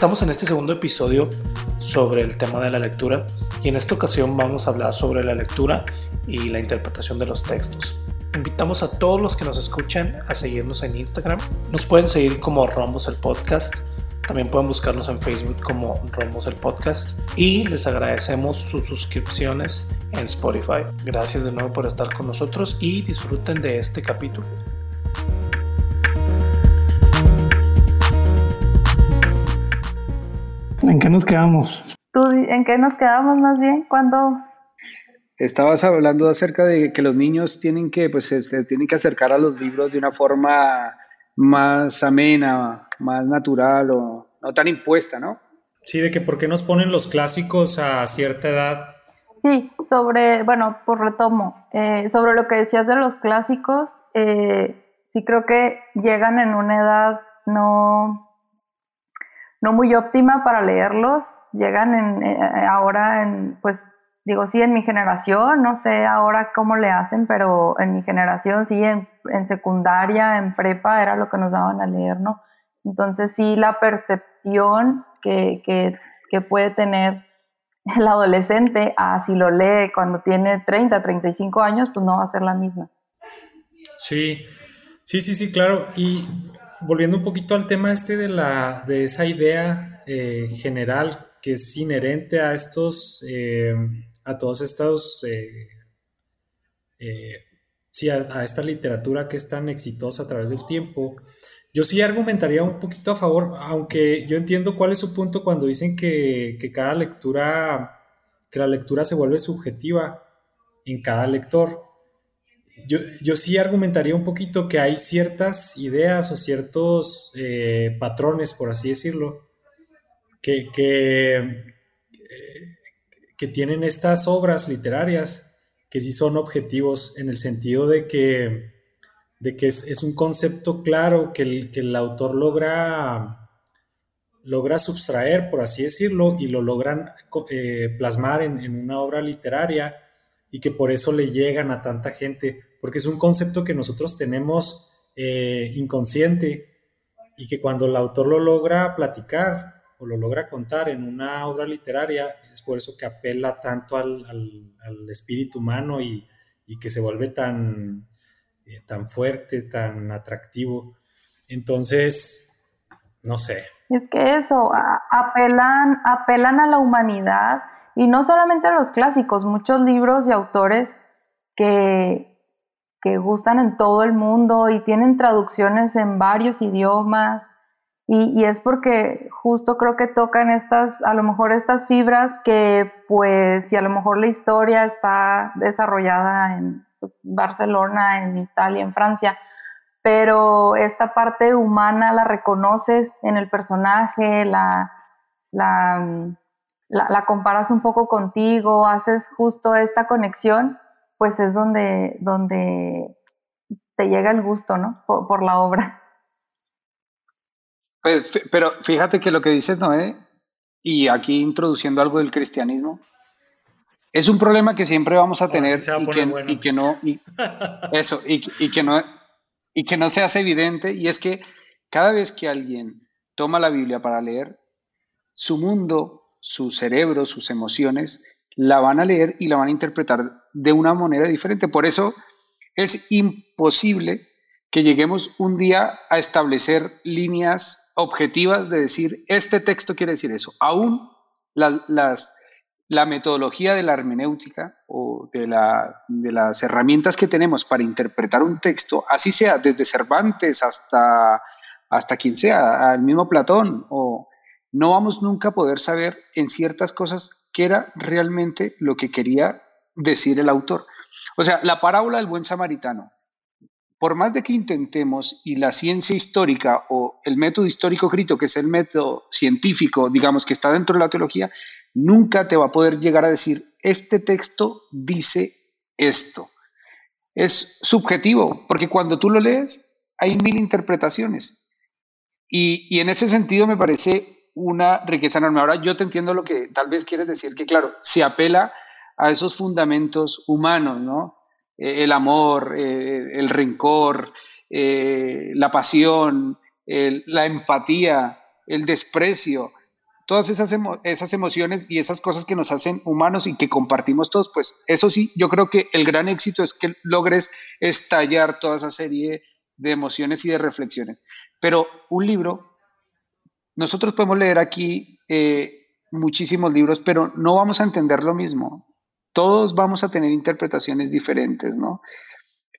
Estamos en este segundo episodio sobre el tema de la lectura y en esta ocasión vamos a hablar sobre la lectura y la interpretación de los textos. Invitamos a todos los que nos escuchan a seguirnos en Instagram. Nos pueden seguir como Rombos el Podcast. También pueden buscarnos en Facebook como Rombos el Podcast. Y les agradecemos sus suscripciones en Spotify. Gracias de nuevo por estar con nosotros y disfruten de este capítulo. Qué nos quedamos? ¿Tú en qué nos quedamos más bien? ¿Cuándo? Estabas hablando acerca de que los niños tienen que, pues, se, tienen que acercar a los libros de una forma más amena, más natural o no tan impuesta, ¿no? Sí, de que por qué nos ponen los clásicos a cierta edad. Sí, sobre, bueno, por retomo, eh, sobre lo que decías de los clásicos, eh, sí creo que llegan en una edad no no muy óptima para leerlos. Llegan en, eh, ahora en, pues digo, sí, en mi generación, no sé ahora cómo le hacen, pero en mi generación, sí, en, secundaria, en prepa, era lo que nos daban a leer, ¿no? Entonces, sí, la percepción que, que puede tener el adolescente a si lo lee cuando tiene 30, 35 años, pues no va a ser la misma. Sí, sí, sí, sí, claro. Y volviendo un poquito al tema este de, la, de esa idea eh, general que es inherente a estos, eh, a todos estos, eh, sí, a, esta literatura que es tan exitosa a través del tiempo, yo sí argumentaría un poquito a favor, aunque yo entiendo cuál es su punto cuando dicen que, que cada lectura, que la lectura se vuelve subjetiva en cada lector yo, sí argumentaría un poquito que hay ciertas ideas o ciertos eh, patrones, por así decirlo, que, que, tienen estas obras literarias que sí son objetivos en el sentido de que, de que es, un concepto claro que el, que el autor logra, logra subtraer, por así decirlo, y lo logran eh, plasmar en, en una obra literaria y que por eso le llegan a tanta gente porque es un concepto que nosotros tenemos eh, inconsciente y que cuando el autor lo logra platicar o lo logra contar en una obra literaria, es por eso que apela tanto al, espíritu humano y, que se vuelve tan, eh, tan fuerte, tan atractivo. Entonces, no sé. Es que eso, apelan, apelan a la humanidad y no solamente a los clásicos, muchos libros y autores que, que gustan en todo el mundo y tienen traducciones en varios idiomas. Y, es porque justo creo que tocan estas, a lo mejor estas fibras que pues si a lo mejor la historia está desarrollada en Barcelona, en Italia, en Francia, pero esta parte humana la reconoces en el personaje, la, la, la, la comparas un poco contigo, haces justo esta conexión pues es donde, donde te llega el gusto, ¿no? Por, la obra. Pues, pero fíjate que lo que dices, Noé, y aquí introduciendo algo del cristianismo, es un problema que siempre vamos a tener y, que, no, eso, y, que no, y que no se hace evidente, y es que cada vez que alguien toma la Biblia para leer, su mundo, su cerebro, sus emociones la van a leer y la van a interpretar de una manera diferente. Por eso es imposible que lleguemos un día a establecer líneas objetivas de decir, este texto quiere decir eso. Aún las, la metodología de la hermenéutica o de, de, las herramientas que tenemos para interpretar un texto, así sea desde Cervantes hasta, hasta quien sea, al mismo Platón o no vamos nunca a poder saber en ciertas cosas qué era realmente lo que quería decir el autor. O sea, la parábola del buen samaritano, por más de que intentemos y la ciencia histórica o el método histórico crítico, que es el método científico, digamos, que está dentro de la teología, nunca te va a poder llegar a decir, este texto dice esto. Es subjetivo, porque cuando tú lo lees hay mil interpretaciones. Y, y en ese sentido me parece una riqueza enorme. Ahora yo te entiendo lo que tal vez quieres decir, que claro, se apela a esos fundamentos humanos, ¿no? Eh, el amor, eh, el rencor, eh, la pasión, la empatía, el desprecio, todas esas, esas emociones y esas cosas que nos hacen humanos y que compartimos todos, pues eso sí, yo creo que el gran éxito es que logres estallar toda esa serie de emociones y de reflexiones. Pero un libro, nosotros podemos leer aquí eh, muchísimos libros, pero no vamos a entender lo mismo. Todos vamos a tener interpretaciones diferentes, ¿no?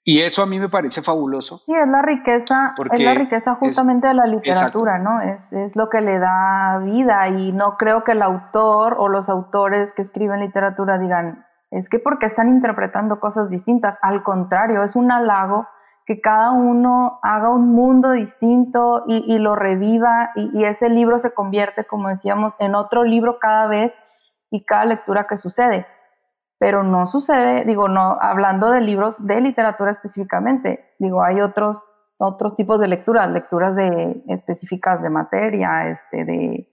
Y eso a mí me parece fabuloso. Sí, es la riqueza, es la riqueza justamente de la literatura, ¿no? Es, es, lo que le da vida y no creo que el autor o los autores que escriben literatura digan, es que porque están interpretando cosas distintas, al contrario, es un halago que cada uno haga un mundo distinto y, lo reviva y, y ese libro se convierte, como decíamos, en otro libro cada vez y cada lectura que sucede. Pero no sucede, digo, no, hablando de libros de literatura específicamente, digo, hay otros, otros tipos de lecturas, lecturas de, específicas de materia, este, de,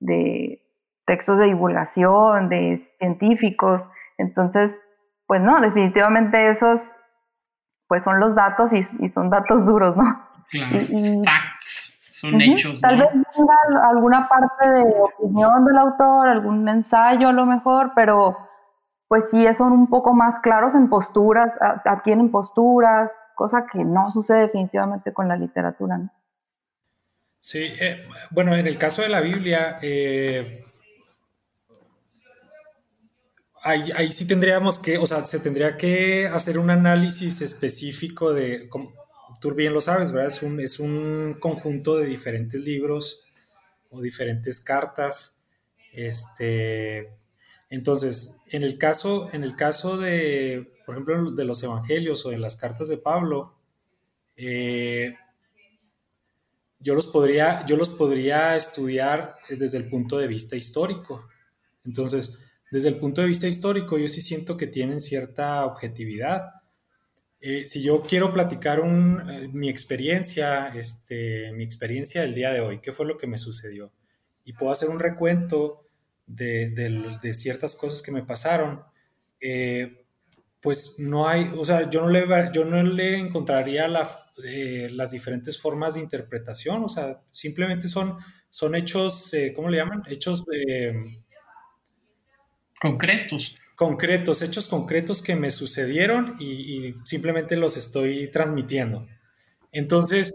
de textos de divulgación, de científicos, entonces, pues no, definitivamente esos, pues son los datos y, son datos duros, ¿no? Claro, facts, son hechos. Tal vez tenga alguna parte de opinión del autor, algún ensayo a lo mejor, pero pues sí son un poco más claros en posturas, adquieren posturas, cosa que no sucede definitivamente con la literatura. ¿no? Sí, eh, bueno, en el caso de la Biblia, eh, ahí, sí tendríamos que, o sea, se tendría que hacer un análisis específico de, como tú bien lo sabes, ¿verdad? Es un, es un conjunto de diferentes libros o diferentes cartas, este entonces, en el caso, en el caso de, por ejemplo, de los evangelios o de las cartas de Pablo, eh, yo, los podría, yo los podría estudiar desde el punto de vista histórico. Entonces, desde el punto de vista histórico, yo sí siento que tienen cierta objetividad. Eh, si yo quiero platicar eh, mi experiencia, este, mi experiencia del día de hoy, qué fue lo que me sucedió, y puedo hacer un recuento de, ciertas cosas que me pasaron, eh, pues no hay, o sea, yo no le, yo no le encontraría las diferentes formas de interpretación, o sea, simplemente son, son hechos, ¿cómo le llaman? Hechos... concretos. Concretos, hechos concretos que me sucedieron y, simplemente los estoy transmitiendo. Entonces,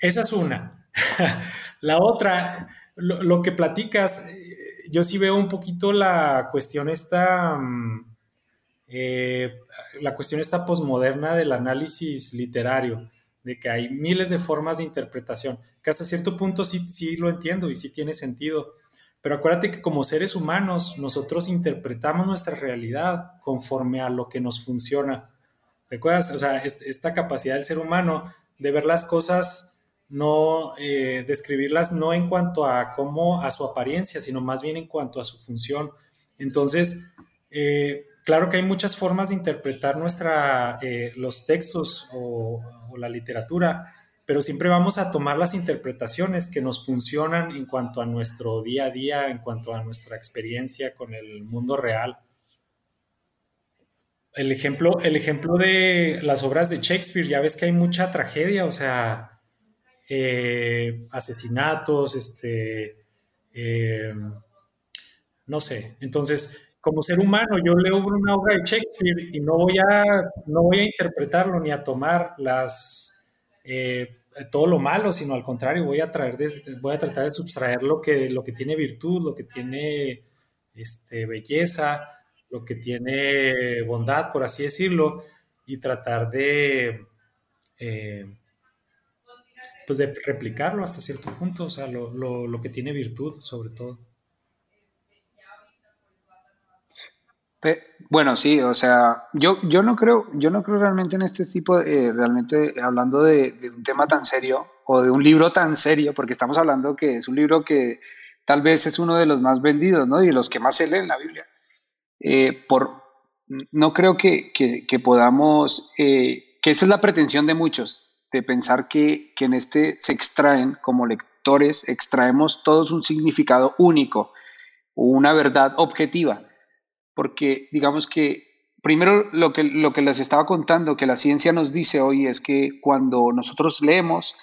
esa es una. la otra, lo, que platicas, yo sí veo un poquito la cuestión esta, mm, eh, la cuestión esta posmoderna del análisis literario, de que hay miles de formas de interpretación, que hasta cierto punto sí, sí lo entiendo y sí tiene sentido. Pero acuérdate que como seres humanos nosotros interpretamos nuestra realidad conforme a lo que nos funciona. ¿Te acuerdas? O sea, esta capacidad del ser humano de ver las cosas no eh, describirlas no en cuanto a cómo, a su apariencia, sino más bien en cuanto a su función. Entonces, eh, claro que hay muchas formas de interpretar nuestra, eh, los textos o, la literatura, pero siempre vamos a tomar las interpretaciones que nos funcionan en cuanto a nuestro día a día, en cuanto a nuestra experiencia con el mundo real. El ejemplo, el ejemplo de las obras de Shakespeare, ya ves que hay mucha tragedia, o sea, eh, asesinatos, este, eh, no sé. Entonces, como ser humano, yo leo una obra de Shakespeare y no voy a, no voy a interpretarlo ni a tomar las, eh, todo lo malo, sino al contrario, voy a, tratar de subtraer lo que, lo tiene virtud, lo que tiene este, belleza, lo que tiene bondad, por así decirlo, y tratar de pues de replicarlo hasta cierto punto, o sea, lo, que tiene virtud sobre todo. Bueno, sí, o sea, yo, yo no creo, yo no creo realmente en este tipo de, realmente hablando de, un tema tan serio o de un libro tan serio, porque estamos hablando que es un libro que tal vez es uno de los más vendidos, ¿no? Y de los que más se lee en la Biblia. Eh, por, no creo que, podamos, eh, que esa es la pretensión de muchos, de pensar que, en este se extraen, como lectores, extraemos todos un significado único, una verdad objetiva, porque digamos que primero lo que, lo que les estaba contando, que la ciencia nos dice hoy es que cuando nosotros leemos,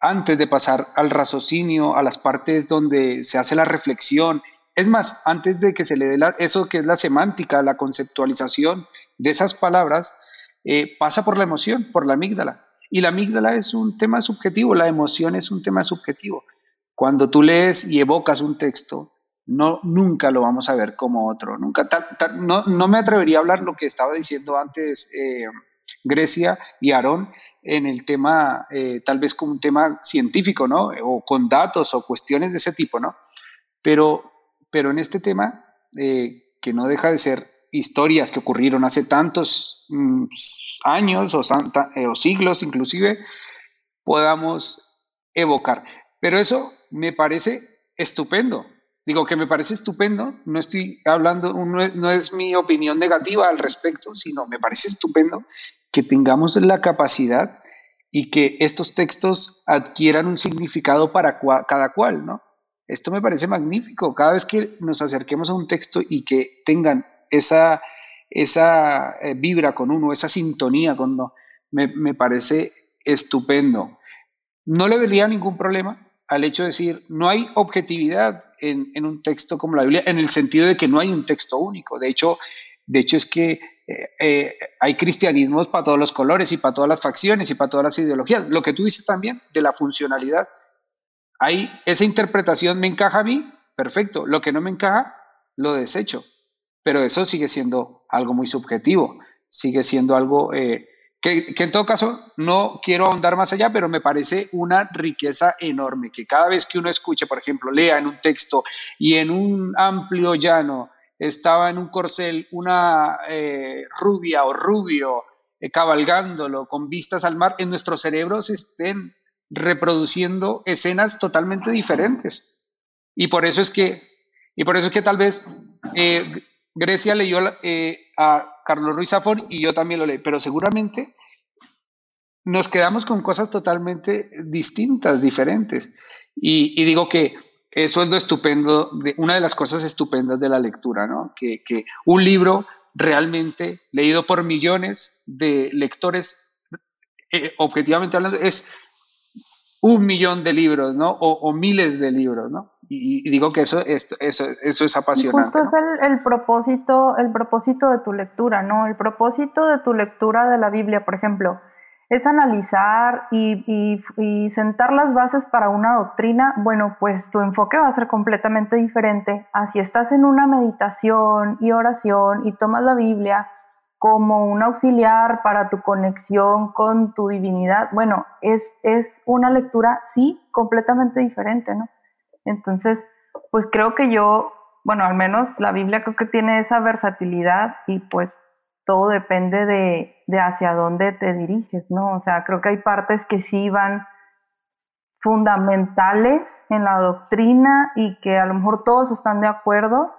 antes de pasar al raciocinio, a las partes donde se hace la reflexión. Es más, antes de que se le dé eso que es la semántica, la conceptualización de esas palabras, eh, pasa por la emoción, por la amígdala. Y la amígdala es un tema subjetivo, la emoción es un tema subjetivo. Cuando tú lees y evocas un texto, no, nunca lo vamos a ver como otro. Nunca, no, no, me atrevería a hablar lo que estaba diciendo antes eh, Grecia y Aarón en el tema, eh, tal vez como un tema científico, ¿no? O con datos o cuestiones de ese tipo, ¿no? Pero, pero en este tema, eh, que no deja de ser historias que ocurrieron hace tantos mm, años o, o siglos inclusive, podamos evocar. Pero eso me parece estupendo, Digo que me parece estupendo, no estoy hablando, no es, mi opinión negativa al respecto, sino me parece estupendo que tengamos la capacidad y que estos textos adquieran un significado para cada cual, ¿no? Esto me parece magnífico. Cada vez que nos acerquemos a un texto y que tengan esa, esa eh, vibra con uno, esa sintonía con uno, me, me parece estupendo. No le vería ningún problema al hecho de decir, no hay objetividad en, un texto como la Biblia, en el sentido de que no hay un texto único. De hecho, de hecho es que eh, eh, hay cristianismos para todos los colores y para todas las facciones y para todas las ideologías. Lo que tú dices también de la funcionalidad. Hay esa interpretación me encaja a mí, perfecto. Lo que no me encaja, lo desecho. Pero eso sigue siendo algo muy subjetivo, sigue siendo algo eh, que, en todo caso no quiero ahondar más allá, pero me parece una riqueza enorme, que cada vez que uno escuche, por ejemplo, lea en un texto y en un amplio llano estaba en un corcel una eh, rubia o rubio eh, cabalgándolo con vistas al mar, en nuestros cerebros estén reproduciendo escenas totalmente diferentes. Y por eso es que, y por eso es que tal vez eh, Grecia leyó a Carlos Ruiz Zafón y yo también lo leí, pero seguramente nos quedamos con cosas totalmente distintas, diferentes. Y, digo que eso es lo estupendo, de, una de las cosas estupendas de la lectura, ¿no? Que, un libro realmente leído por millones de lectores, eh, objetivamente hablando, es un millón de libros, ¿no? O, miles de libros, ¿no? Y, digo que eso, eso, eso es apasionante. Y justo es el, propósito, el propósito de tu lectura, ¿no? El propósito de tu lectura de la Biblia, por ejemplo, es analizar y, y, sentar las bases para una doctrina, bueno, pues tu enfoque va a ser completamente diferente a si estás en una meditación y oración y tomas la Biblia como un auxiliar para tu conexión con tu divinidad, bueno, es, es una lectura, sí, completamente diferente, ¿no? Entonces, pues creo que yo, bueno, al menos la Biblia creo que tiene esa versatilidad y pues todo depende de, de hacia dónde te diriges, ¿no? O sea, creo que hay partes que sí van fundamentales en la doctrina y que a lo mejor todos están de acuerdo,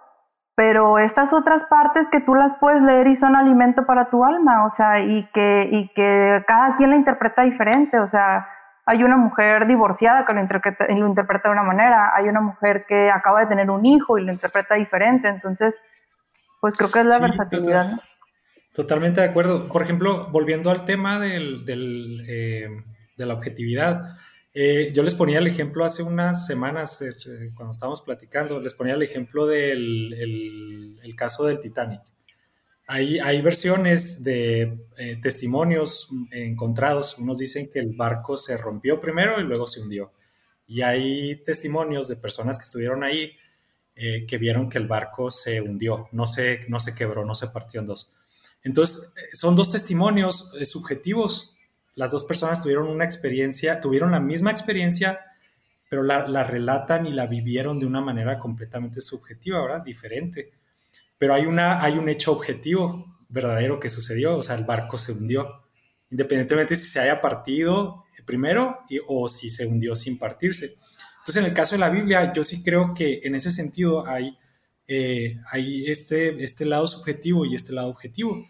pero estas otras partes que tú las puedes leer y son alimento para tu alma, o sea, y que, y que cada quien la interpreta diferente, o sea, hay una mujer divorciada que lo interpreta, lo interpreta de una manera, hay una mujer que acaba de tener un hijo y lo interpreta diferente, entonces, pues creo que es la versatilidad. totalmente de acuerdo. Por ejemplo, volviendo al tema del, del, eh, de la objetividad, eh, yo les ponía el ejemplo hace unas semanas, eh, cuando estábamos platicando, les ponía el ejemplo del el, caso del Titanic. Hay, hay versiones de eh, testimonios encontrados. Unos dicen que el barco se rompió primero y luego se hundió. Y hay testimonios de personas que estuvieron ahí que vieron que el barco se hundió, no se, no se quebró, no se partió en dos. Entonces, son dos testimonios subjetivos las dos personas tuvieron una experiencia, tuvieron la misma experiencia, pero la, relatan y la vivieron de una manera completamente subjetiva, ¿verdad? Diferente. Pero hay, una, hay un hecho objetivo verdadero que sucedió, o sea, el barco se hundió, independientemente si se haya partido primero o si se hundió sin partirse. Entonces, en el caso de la Biblia, yo sí creo que en ese sentido hay, eh, hay este, este lado subjetivo y este lado objetivo.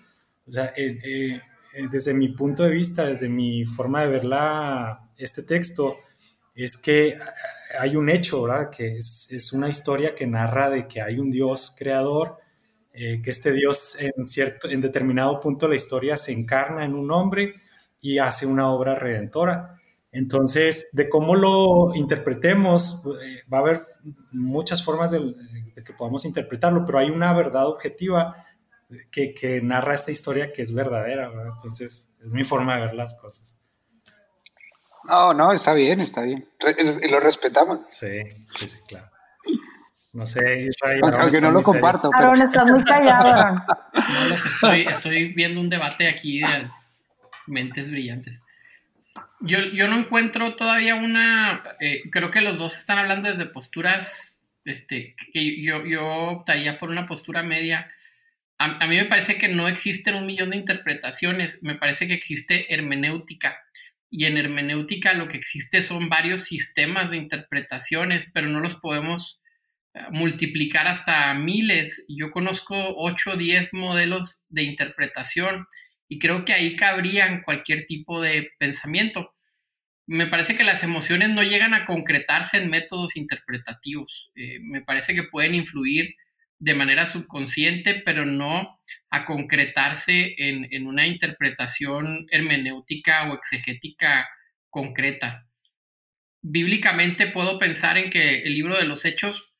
O sea, eh, eh, desde mi punto de vista, desde mi forma de ver este texto, es que hay un hecho, ¿verdad? Que es, una historia que narra de que hay un Dios creador, eh, que este Dios en, cierto, en determinado punto de la historia se encarna en un hombre y hace una obra redentora. Entonces, de cómo lo interpretemos, eh, va a haber muchas formas de, que podamos interpretarlo, pero hay una verdad objetiva que, narra esta historia que es verdadera. Entonces, es mi forma de ver las cosas. No, no, está bien, está bien. lo respetamos. Sí, sí, sí, claro. No sé, Israel. Aunque, no lo comparto. Aaron, estás muy callado. No, los estoy, estoy viendo un debate aquí de mentes brillantes. Yo, yo no encuentro todavía una. Eh, creo que los dos están hablando desde posturas. Este, que yo, yo optaría por una postura media. A, a, mí me parece que no existen un millón de interpretaciones. Me parece que existe hermenéutica. Y en hermenéutica lo que existe son varios sistemas de interpretaciones, pero no los podemos multiplicar hasta miles. Yo conozco 8 o 10 modelos de interpretación y creo que ahí cabrían cualquier tipo de pensamiento. Me parece que las emociones no llegan a concretarse en métodos interpretativos. Eh, me parece que pueden influir de manera subconsciente, pero no a concretarse en, en una interpretación hermenéutica o exegética concreta. Bíblicamente puedo pensar en que el libro de los Hechos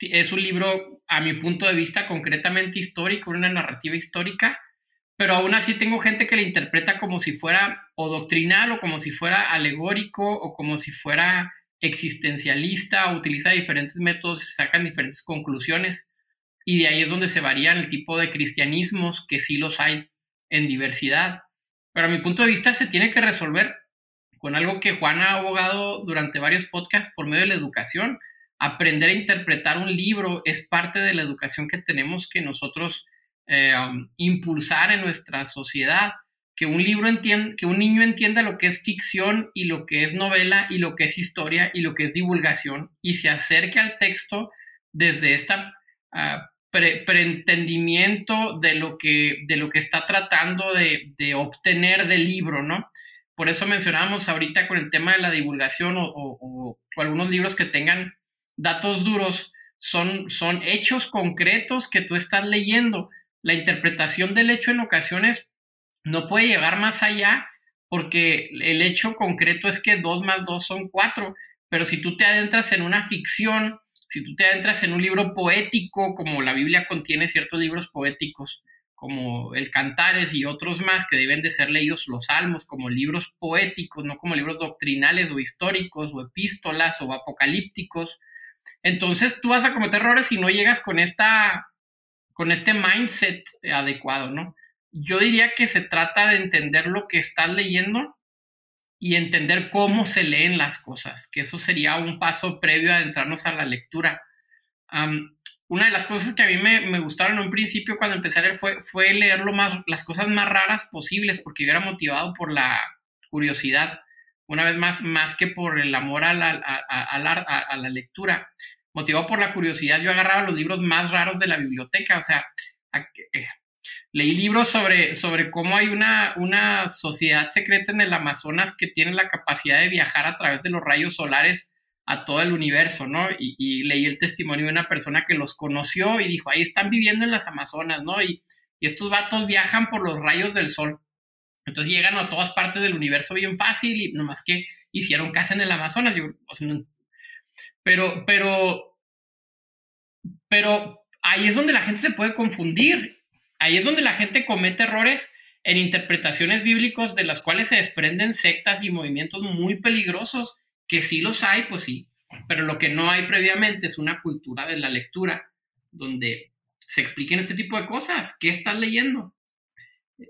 es un libro, a mi punto de vista, concretamente histórico, una narrativa histórica, pero aún así tengo gente que le interpreta como si fuera o doctrinal o como si fuera alegórico o como si fuera existencialista, utiliza diferentes métodos y sacan diferentes conclusiones. Y de ahí es donde se varían el tipo de cristianismos, que sí los hay en diversidad. Pero a mi punto de vista se tiene que resolver con algo que Juan ha abogado durante varios podcasts por medio de la educación. Aprender a interpretar un libro es parte de la educación que tenemos que nosotros eh, um, impulsar en nuestra sociedad, que un libro que un niño entienda lo que es ficción y lo que es novela y lo que es historia y lo que es divulgación y se acerque al texto desde este preentendimiento de lo que de lo que está tratando de, obtener del libro, ¿no? Por eso mencionábamos ahorita con el tema de la divulgación o, algunos libros que tengan datos duros, son, son hechos concretos que tú estás leyendo la interpretación del hecho en ocasiones no puede llegar más allá porque el hecho concreto es que 2 más 2 son 4, pero si tú te adentras en una ficción, si tú te adentras en un libro poético, como la Biblia contiene ciertos libros poéticos, como el Cantares y otros más que deben de ser leídos los salmos como libros poéticos, no como libros doctrinales o históricos o epístolas o apocalípticos. Entonces tú vas a cometer errores si no llegas con esta con este mindset adecuado, ¿no? Yo diría que se trata de entender lo que estás leyendo y entender cómo se leen las cosas, que eso sería un paso previo a adentrarnos a la lectura. una de las cosas que a mí me, gustaron en un principio cuando empecé a leer fue, fue leer más, las cosas más raras posibles, porque yo era motivado por la curiosidad, una vez más, más que por el amor a la, a la lectura motivado por la curiosidad, yo agarraba los libros más raros de la biblioteca, o sea, eh, leí libros sobre, sobre cómo hay una, una sociedad secreta en el Amazonas que tiene la capacidad de viajar a través de los rayos solares a todo el universo, ¿no? Y, leí el testimonio de una persona que los conoció y dijo, ahí están viviendo en las Amazonas, ¿no? Y, estos vatos viajan por los rayos del sol. Entonces llegan a todas partes del universo bien fácil y nomás que hicieron casa en el Amazonas. Pero, pero, pero ahí es donde la gente se puede confundir. Ahí es donde la gente comete errores en interpretaciones bíblicos de las cuales se desprenden sectas y movimientos muy peligrosos, que sí los hay, pues sí, pero lo que no hay previamente es una cultura de la lectura, donde se expliquen este tipo de cosas. ¿Qué estás leyendo?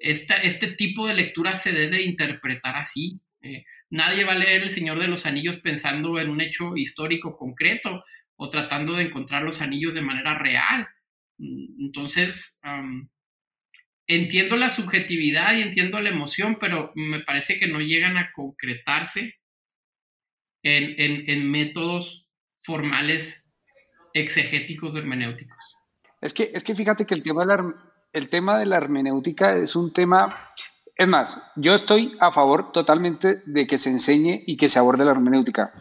Este tipo de lectura se debe interpretar así. Eh, Nadie va a leer El Señor de los Anillos pensando en un hecho histórico concreto o tratando de encontrar los anillos de manera real. Mm, entonces, entiendo la subjetividad y entiendo la emoción, pero me parece que no llegan a concretarse en, métodos formales exegéticos hermenéuticos. Es que, es que fíjate que el tema, el tema de la hermenéutica es un tema es más, yo estoy a favor totalmente de que se enseñe y que se aborde la hermenéutica.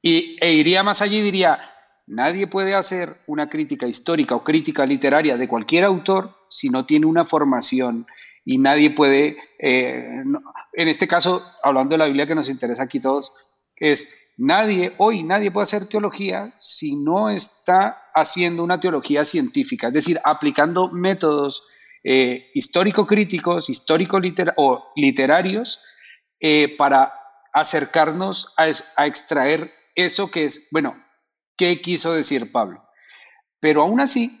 Y, e iría más allí y diría, nadie puede hacer una crítica histórica o crítica literaria de cualquier autor si no tiene una formación y nadie puede, eh, en este caso, hablando de la Biblia que nos interesa aquí todos, es nadie, hoy nadie puede hacer teología si no está haciendo una teología científica, es decir, aplicando métodos eh, histórico-críticos, histórico o literarios eh, para acercarnos a, a extraer eso que es, bueno, ¿qué quiso decir Pablo? Pero aún así,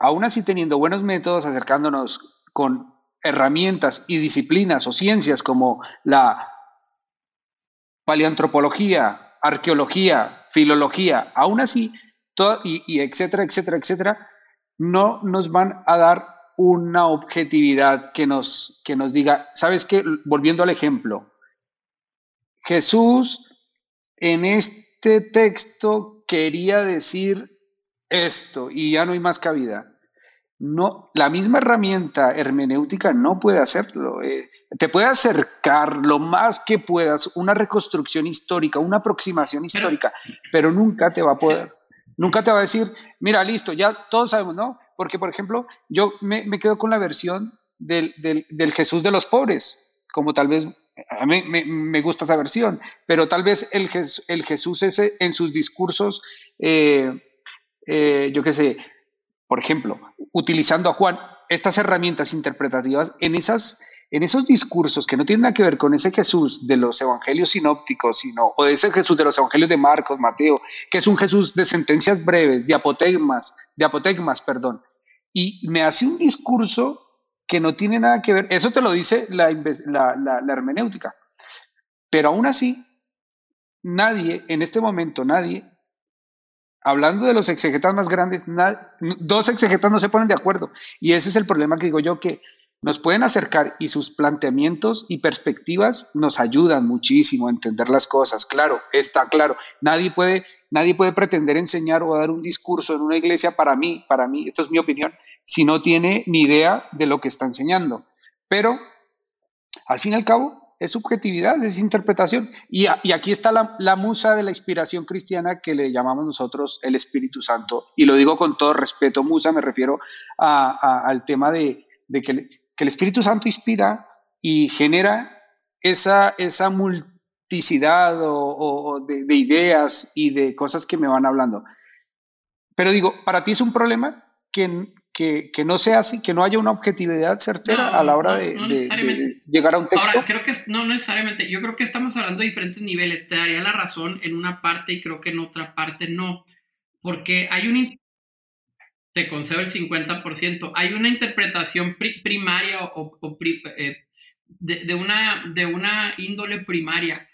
aún así teniendo buenos métodos, acercándonos con herramientas y disciplinas o ciencias como la paleantropología, arqueología, filología, aún así, todo, y, etcétera, etcétera, etcétera, no nos van a dar una objetividad que nos, que nos diga, ¿sabes qué? Volviendo al ejemplo, Jesús en este texto quería decir esto y ya no hay más cabida. No, la misma herramienta hermenéutica no puede hacerlo. Eh, te puede acercar lo más que puedas una reconstrucción histórica, una aproximación histórica, pero, nunca te va a poder, nunca te va a decir, mira, listo, ya todos sabemos, ¿no? Porque, por ejemplo, yo me, quedo con la versión del, Jesús de los pobres, como tal vez a mí me, gusta esa versión, pero tal vez el, el Jesús ese en sus discursos eh, eh, yo qué sé, por ejemplo, utilizando a Juan, estas herramientas interpretativas en, esas, en esos discursos que no tienen nada que ver con ese Jesús de los evangelios sinópticos, sino, o de ese Jesús de los evangelios de Marcos, Mateo, que es un Jesús de sentencias breves, de apotegmas, de apotegmas, perdón, y me hace un discurso que no tiene nada que ver, eso te lo dice la, la, la hermenéutica, pero aún así, nadie, en este momento, nadie hablando de los exegetas más grandes, dos exegetas no se ponen de acuerdo. Y ese es el problema que digo yo, que nos pueden acercar y sus planteamientos y perspectivas nos ayudan muchísimo a entender las cosas. Claro, está claro. Nadie puede, nadie puede pretender enseñar o dar un discurso en una iglesia para mí, para mí, esto es mi opinión, si no tiene ni idea de lo que está enseñando. Pero, al fin y al cabo, es subjetividad, es interpretación. Y, aquí está la, musa de la inspiración cristiana que le llamamos nosotros el Espíritu Santo. Y lo digo con todo respeto, musa me refiero al tema de, que, el Espíritu Santo inspira y genera esa, esa de, de ideas y de cosas que me van hablando. Pero digo, para ti es un problema que, que, no sea así, que no haya una objetividad certera a la hora de, llegar a un texto. Ahora, creo que no necesariamente, yo creo que estamos hablando de diferentes niveles. Te daría la razón en una parte y creo que en otra parte no, porque hay un... Te concedo el 50%. Hay una interpretación primaria o, eh, de, una, de una índole primaria.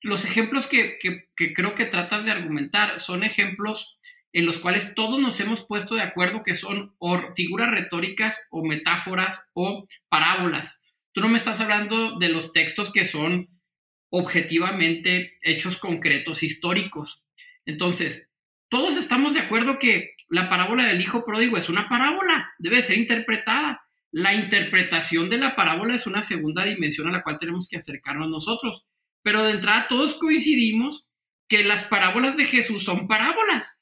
Los ejemplos que, que creo que tratas de argumentar son ejemplos en los cuales todos nos hemos puesto de acuerdo que son figuras retóricas o metáforas o parábolas. Tú no me estás hablando de los textos que son objetivamente hechos concretos históricos. Entonces, todos estamos de acuerdo que la parábola del hijo pródigo es una parábola, debe ser interpretada. La interpretación de la parábola es una segunda dimensión a la cual tenemos que acercarnos nosotros. Pero de entrada todos coincidimos que las parábolas de Jesús son parábolas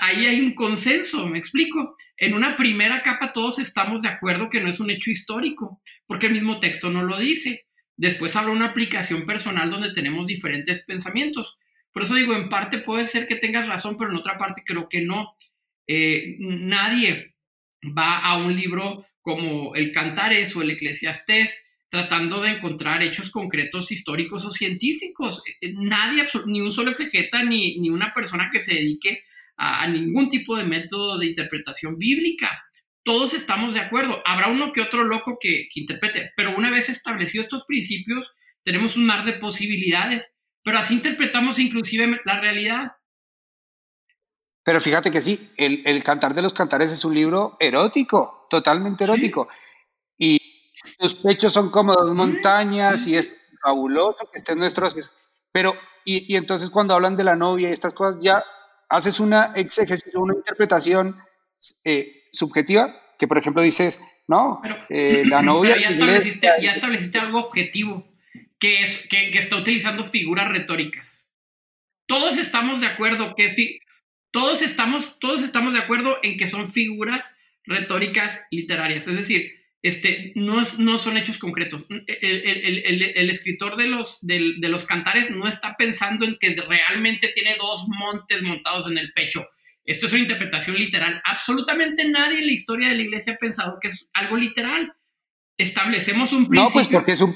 ahí hay un consenso, me explico. En una primera capa todos estamos de acuerdo que no es un hecho histórico, porque el mismo texto no lo dice. Después habrá una aplicación personal donde tenemos diferentes pensamientos. Por eso digo, en parte puede ser que tengas razón, pero en otra parte creo que no. Eh, nadie va a un libro como el Cantares o el Eclesiastés tratando de encontrar hechos concretos históricos o científicos. Eh, nadie, ni un solo exegeta, ni, ni una persona que se dedique a, ningún tipo de método de interpretación bíblica. Todos estamos de acuerdo. Habrá uno que otro loco que, interprete, pero una vez establecidos estos principios, tenemos un mar de posibilidades, pero así interpretamos inclusive la realidad. Pero fíjate que sí, el, Cantar de los Cantares es un libro erótico, totalmente erótico. Y sus pechos son como dos montañas y es fabuloso que estén nuestros... Pero, y, y, entonces cuando hablan de la novia y estas cosas, ya haces una exégesis una interpretación eh, subjetiva, que por ejemplo dices, no, eh, la novia... ya, estableciste, ya estableciste algo objetivo, que, es, que, está utilizando figuras retóricas. Todos estamos de acuerdo que es... Todos estamos, todos estamos de acuerdo en que son figuras retóricas literarias. Es decir, este, no, no son hechos concretos. El, escritor de los, de, de los cantares no está pensando en que realmente tiene dos montes montados en el pecho. Esto es una interpretación literal. Absolutamente nadie en la historia de la iglesia ha pensado que es algo literal. Establecemos un principio. No, pues porque es un,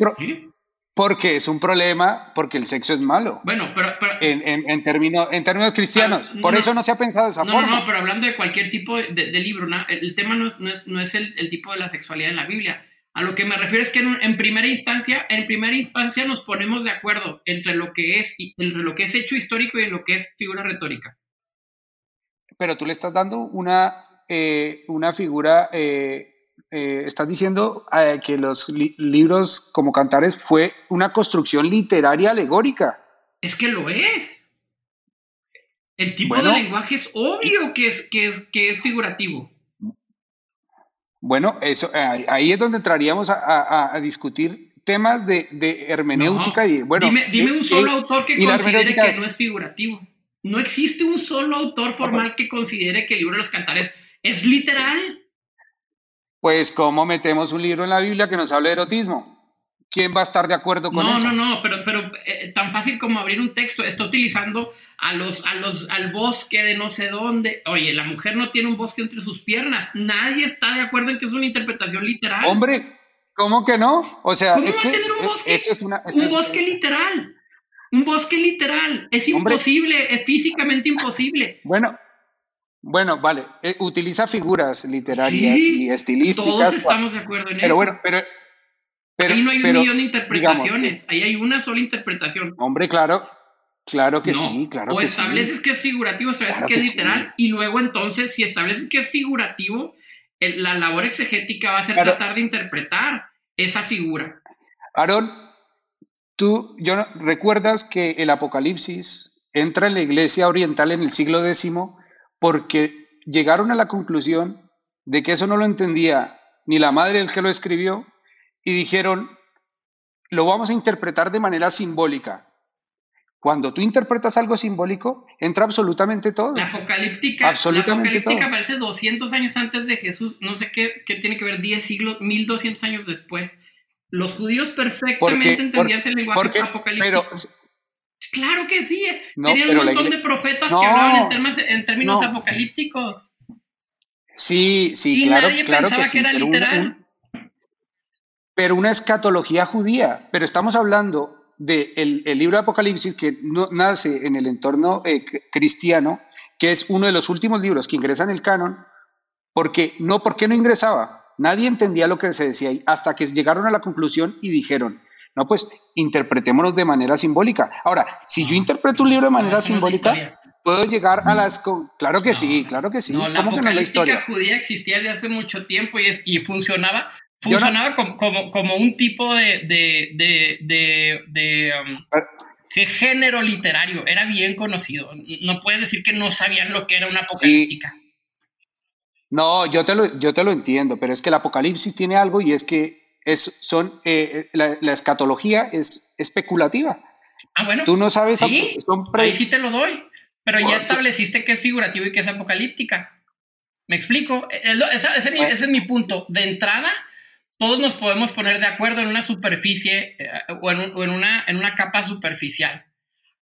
porque es un problema, porque el sexo es malo. Bueno, pero... en, en, en, términos, en términos cristianos. Ah, Por eso no se ha pensado de esa forma. No, no, pero hablando de cualquier tipo de, libro, el tema no es, no es, no es el, el, tipo de la sexualidad en la Biblia. A lo que me refiero es que en, primera instancia, en primera instancia nos ponemos de acuerdo entre lo que es, entre lo que es hecho histórico y lo que es figura retórica. Pero tú le estás dando una, eh, una figura eh, eh, estás diciendo eh, que los libros como Cantares fue una construcción literaria alegórica. Es que lo es. El tipo de lenguaje es obvio que es, que es, que es figurativo. Bueno, eso, ahí es donde entraríamos a, discutir temas de, hermenéutica y bueno. Dime, un solo autor que considere que no es figurativo. No existe un solo autor formal que considere que el libro de los cantares es literal. Pues, ¿cómo metemos un libro en la Biblia que nos hable de erotismo? ¿Quién va a estar de acuerdo con eso? No, no, no, pero, pero eh, tan fácil como abrir un texto, está utilizando a los, a los, al bosque de no sé dónde. Oye, la mujer no tiene un bosque entre sus piernas. Nadie está de acuerdo en que es una interpretación literal. Hombre, ¿cómo que no? O sea, ¿cómo va a tener un bosque? un bosque literal. Un bosque literal. Es imposible, es físicamente imposible. Bueno, bueno, vale, eh, utiliza figuras literarias y estilísticas. Todos estamos de acuerdo en pero eso. Bueno, pero, Ahí no hay un millón de interpretaciones, ahí hay una sola interpretación. Hombre, claro, claro que sí, claro o estableces que es figurativo, estableces que es literal, y luego entonces, si estableces que es figurativo, la labor exegética va a ser tratar de interpretar esa figura. Aarón, tú, yo, ¿recuerdas que el Apocalipsis entra en la iglesia oriental en el siglo X porque llegaron a la conclusión de que eso no lo entendía ni la madre del que lo escribió y dijeron, lo vamos a interpretar de manera simbólica. Cuando tú interpretas algo simbólico, entra absolutamente todo. La apocalíptica, absolutamente la apocalíptica aparece 200 años antes de Jesús, no sé qué, qué, tiene que ver 10 siglos, 1200 años después. Los judíos perfectamente entendían el lenguaje apocalíptico. Claro que sí. Tenían un montón de profetas que hablaban en, términos apocalípticos. Sí, sí, y claro, nadie pensaba que, era literal. pero una escatología judía. Pero estamos hablando del el libro de Apocalipsis que nace en el entorno eh, cristiano, que es uno de los últimos libros que ingresa en el canon, porque no, ¿por qué no ingresaba? Nadie entendía lo que se decía ahí, hasta que llegaron a la conclusión y dijeron, no, pues interpretémonos de manera simbólica. Ahora, si yo interpreto un libro de manera simbólica, puedo llegar a las... Claro que sí, claro que sí. No, la apocalíptica judía existía desde hace mucho tiempo y, es, y funcionaba, funcionaba como, como, un tipo de... de, de, de, um, género literario, era bien conocido. No puedes decir que no sabían lo que era una apocalíptica. No, yo te, lo, yo te lo entiendo, pero es que el apocalipsis tiene algo y es que es, son, eh, la, escatología es especulativa. Ah, bueno. Tú no sabes. Sí, ahí sí te lo doy. Pero ya estableciste que es figurativo y que es apocalíptica. ¿Me explico? Ese, es mi punto. De entrada, todos nos podemos poner de acuerdo en una superficie eh, o, en, en, una, en una capa superficial.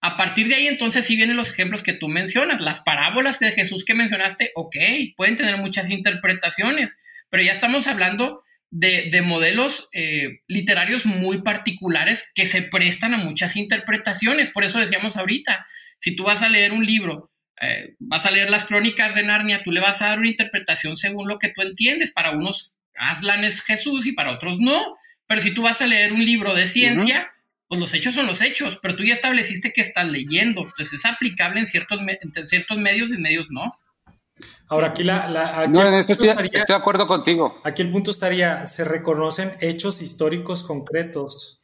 A partir de ahí, entonces, sí vienen los ejemplos que tú mencionas. Las parábolas de Jesús que mencionaste, ok, pueden tener muchas interpretaciones, pero ya estamos hablando de, modelos eh, literarios muy particulares que se prestan a muchas interpretaciones. Por eso decíamos ahorita, si tú vas a leer un libro, eh, vas a leer las crónicas de Narnia, tú le vas a dar una interpretación según lo que tú entiendes. Para unos Aslan es Jesús y para otros no. Pero si tú vas a leer un libro de ciencia, pues los hechos son los hechos, pero tú ya estableciste que estás leyendo. Entonces es aplicable en ciertos, en ciertos medios y medios no. Ahora, aquí la. no, en esto estoy, de acuerdo contigo. Aquí el punto estaría: se reconocen hechos históricos concretos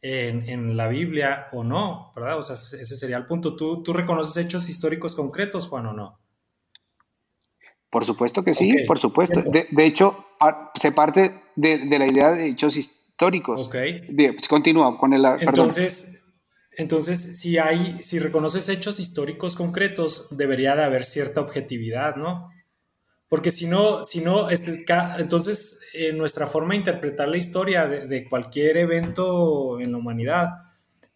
en, la Biblia o no, ¿verdad? O sea, ese sería el punto. ¿Tú, tú reconoces hechos históricos concretos, Juan, o no? Por supuesto que sí, por supuesto. De, hecho, se parte de, la idea de hechos históricos. Ok. Pues, continúa con el. Entonces. Entonces, si hay, si reconoces hechos históricos concretos, debería de haber cierta objetividad, ¿no? porque si no, si no, este, entonces eh, nuestra forma de interpretar la historia de, cualquier evento en la humanidad,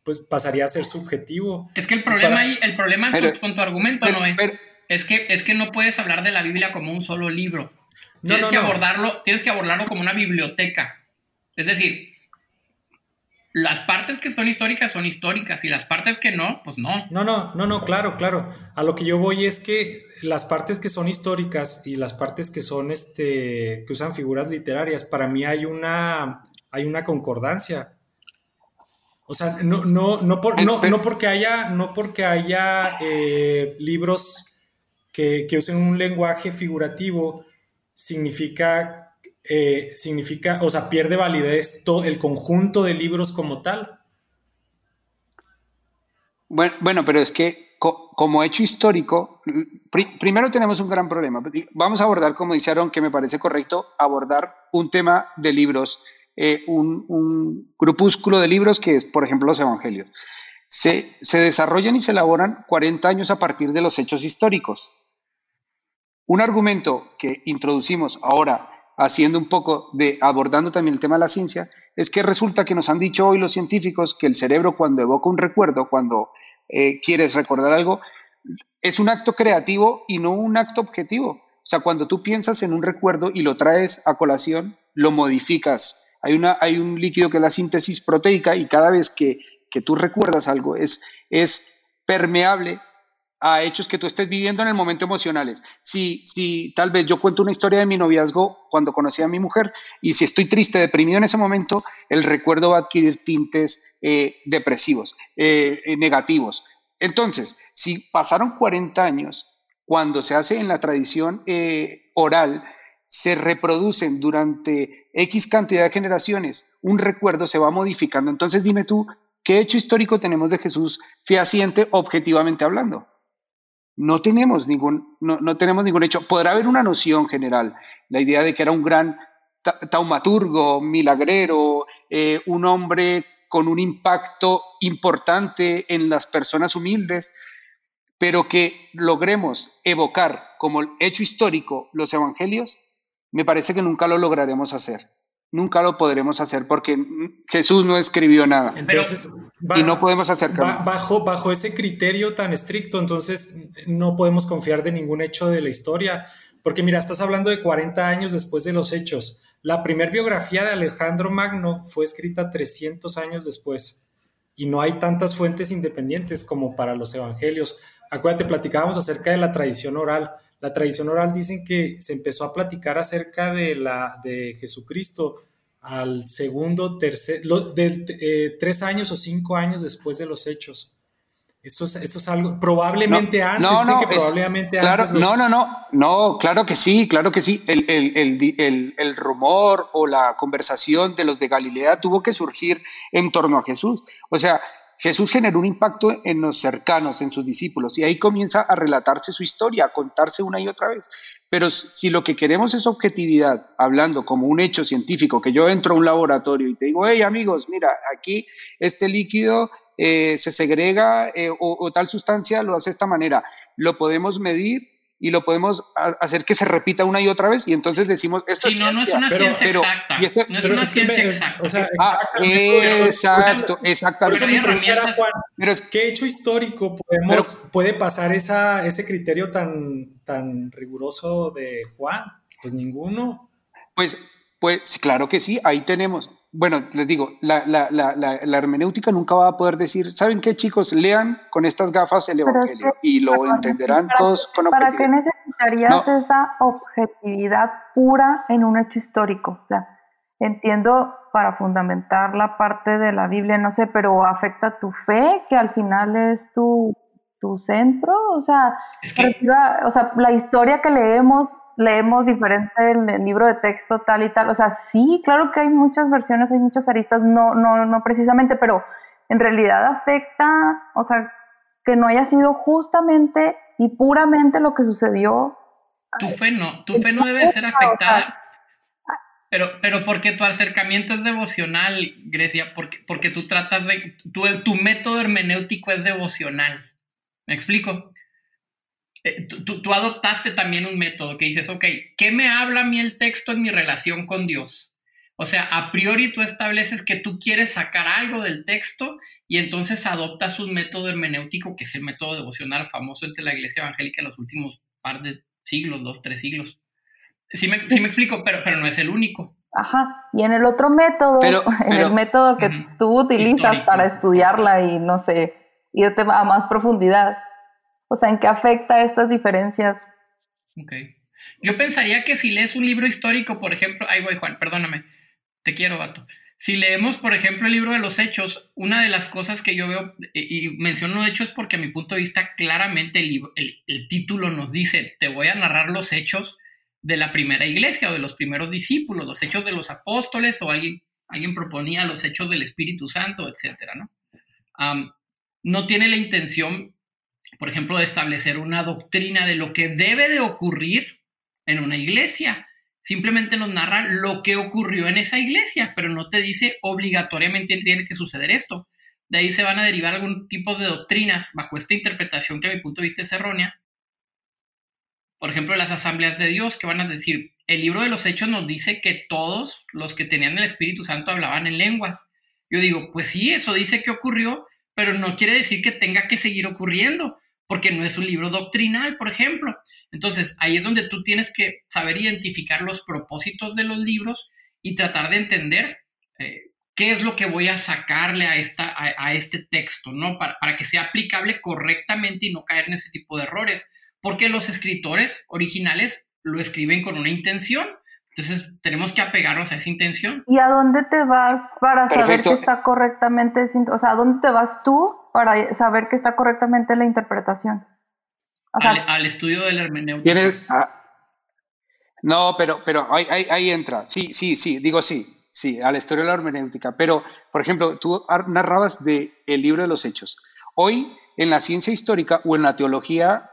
pues pasaría a ser subjetivo. Es que el problema, el problema con tu argumento, no es, que, es que no puedes hablar de la Biblia como un solo libro. Tienes, que abordarlo, tienes que abordarlo como una biblioteca. Es decir, las partes que son históricas son históricas y las partes que no, pues no. No, no, no, no, claro, claro. A lo que yo voy es que las partes que son históricas y las partes que son, este, que usan figuras literarias, para mí hay una, hay una concordancia. O sea, no, no, no, por, no, no porque haya, no porque haya eh, libros que, que usen un lenguaje figurativo, significa eh, significa, o sea, pierde validez todo el conjunto de libros como tal. Bueno, pero es que como hecho histórico, primero tenemos un gran problema. Vamos a abordar, como dice que me parece correcto, abordar un tema de libros, eh, un, grupúsculo de libros que es, por ejemplo, los evangelios. Se, se desarrollan y se elaboran 40 años a partir de los hechos históricos. Un argumento que introducimos ahora haciendo un poco de, abordando también el tema de la ciencia, es que resulta que nos han dicho hoy los científicos que el cerebro cuando evoca un recuerdo, cuando eh, quieres recordar algo, es un acto creativo y no un acto objetivo. O sea, cuando tú piensas en un recuerdo y lo traes a colación, lo modificas. Hay, una, hay un líquido que es la síntesis proteica y cada vez que, que tú recuerdas algo es, es permeable a hechos que tú estés viviendo en el momento emocionales. Si, si tal vez yo cuento una historia de mi noviazgo cuando conocí a mi mujer y si estoy triste, deprimido en ese momento, el recuerdo va a adquirir tintes eh, depresivos, eh, eh, negativos. Entonces, si pasaron 40 años, cuando se hace en la tradición oral, se reproducen durante X cantidad de generaciones, un recuerdo se va modificando. Entonces dime tú, ¿qué hecho histórico tenemos de Jesús fehaciente objetivamente hablando? No tenemos ningún, no, tenemos ningún hecho. Podrá haber una noción general, la idea de que era un gran taumaturgo, milagrero, eh, un hombre con un impacto importante en las personas humildes, pero que logremos evocar como hecho histórico los evangelios, me parece que nunca lo lograremos hacer nunca lo podremos hacer porque Jesús no escribió nada. Entonces, y no podemos hacer bajo, bajo ese criterio tan estricto, entonces no podemos confiar de ningún hecho de la historia, porque mira, estás hablando de 40 años después de los hechos. La primera biografía de Alejandro Magno fue escrita 300 años después y no hay tantas fuentes independientes como para los evangelios. Acuérdate, platicábamos acerca de la tradición oral la tradición oral dicen que se empezó a platicar acerca de, la, de Jesucristo al segundo, tercer, de, eh, tres años o cinco años después de los hechos. Esto es, esto es algo, probablemente antes, no, no, que probablemente antes. No, no, no, no, claro que sí, claro que sí. El, el, el, rumor o la conversación de los de Galilea tuvo que surgir en torno a Jesús. O sea, Jesús generó un impacto en los cercanos, en sus discípulos, y ahí comienza a relatarse su historia, a contarse una y otra vez. Pero si lo que queremos es objetividad, hablando como un hecho científico, que yo entro a un laboratorio y te digo, hey amigos, mira, aquí este líquido eh, se segrega eh, o, o tal sustancia lo hace de esta manera, lo podemos medir y lo podemos hacer que se repita una y otra vez y entonces decimos esto es no, no es una ciencia exacta este no es una ciencia exacta. o sea, ah, exacto exactamente. pero es qué hecho histórico podemos puede pasar esa, ese criterio tan tan riguroso de Juan pues ninguno. Pues pues claro que sí ahí tenemos bueno, les digo, la, la, la, la, hermenéutica nunca va a poder decir, ¿saben qué chicos? Lean con estas gafas el Evangelio y lo entenderán todos con objetividad. ¿Para qué necesitarías esa objetividad pura en un hecho histórico? O sea, entiendo para fundamentar la parte de la Biblia, no sé, pero afecta tu fe, que al final es tu, tu centro, o sea, o sea, la historia que leemos leemos diferente en el libro de texto tal y tal. O sea, sí, claro que hay muchas versiones, hay muchas aristas, no, no, no precisamente, pero en realidad afecta, o sea, que no haya sido justamente y puramente lo que sucedió. Tu fe no, tu fe no debe ser afectada. Pero, pero porque tu acercamiento es devocional, Grecia, porque, porque tú tratas de, tu, tu método hermenéutico es devocional. ¿Me explico? eh, tú, adoptaste también un método que dices, ok, ¿qué me habla a mí el texto en mi relación con Dios? O sea, a priori tú estableces que tú quieres sacar algo del texto y entonces adoptas un método hermenéutico que es el método devocional famoso entre la iglesia evangélica en los últimos par de siglos, dos, tres siglos. Sí me, explico, pero, pero no es el único. Ajá, y en el otro método, en el método que tú utilizas para estudiarla y no sé, irte a más profundidad, o sea, ¿en qué afecta estas diferencias? Ok. Yo pensaría que si lees un libro histórico, por ejemplo, ahí voy Juan, perdóname, te quiero, vato. Si leemos, por ejemplo, el libro de los hechos, una de las cosas que yo veo, y menciono hechos porque a mi punto de vista claramente el, el, título nos dice, te voy a narrar los hechos de la primera iglesia o de los primeros discípulos, los hechos de los apóstoles o alguien, alguien proponía los hechos del Espíritu Santo, etcétera, ¿no? No tiene la intención por ejemplo, de establecer una doctrina de lo que debe de ocurrir en una iglesia. Simplemente nos narra lo que ocurrió en esa iglesia, pero no te dice obligatoriamente tiene que suceder esto. De ahí se van a derivar algún tipo de doctrinas bajo esta interpretación que a mi punto de vista es errónea. Por ejemplo, las asambleas de Dios que van a decir, el libro de los hechos nos dice que todos los que tenían el Espíritu Santo hablaban en lenguas. Yo digo, pues sí, eso dice que ocurrió, pero no quiere decir que tenga que seguir ocurriendo, porque no es un libro doctrinal, por ejemplo. Entonces, ahí es donde tú tienes que saber identificar los propósitos de los libros y tratar de entender eh, qué es lo que voy a sacarle a, esta, a, este texto, ¿no? Para, para, que sea aplicable correctamente y no caer en ese tipo de errores, porque los escritores originales lo escriben con una intención entonces tenemos que apegarnos a esa intención. ¿Y a dónde te vas para saber que está correctamente, o sea, a dónde te vas tú para saber que está correctamente la interpretación? al, estudio de la hermenéutica. Ah, no, pero, pero ahí, ahí, entra. Sí, sí, sí, digo sí, sí, al estudio de la hermenéutica. Pero, por ejemplo, tú narrabas de el libro de los hechos. Hoy, en la ciencia histórica o en la teología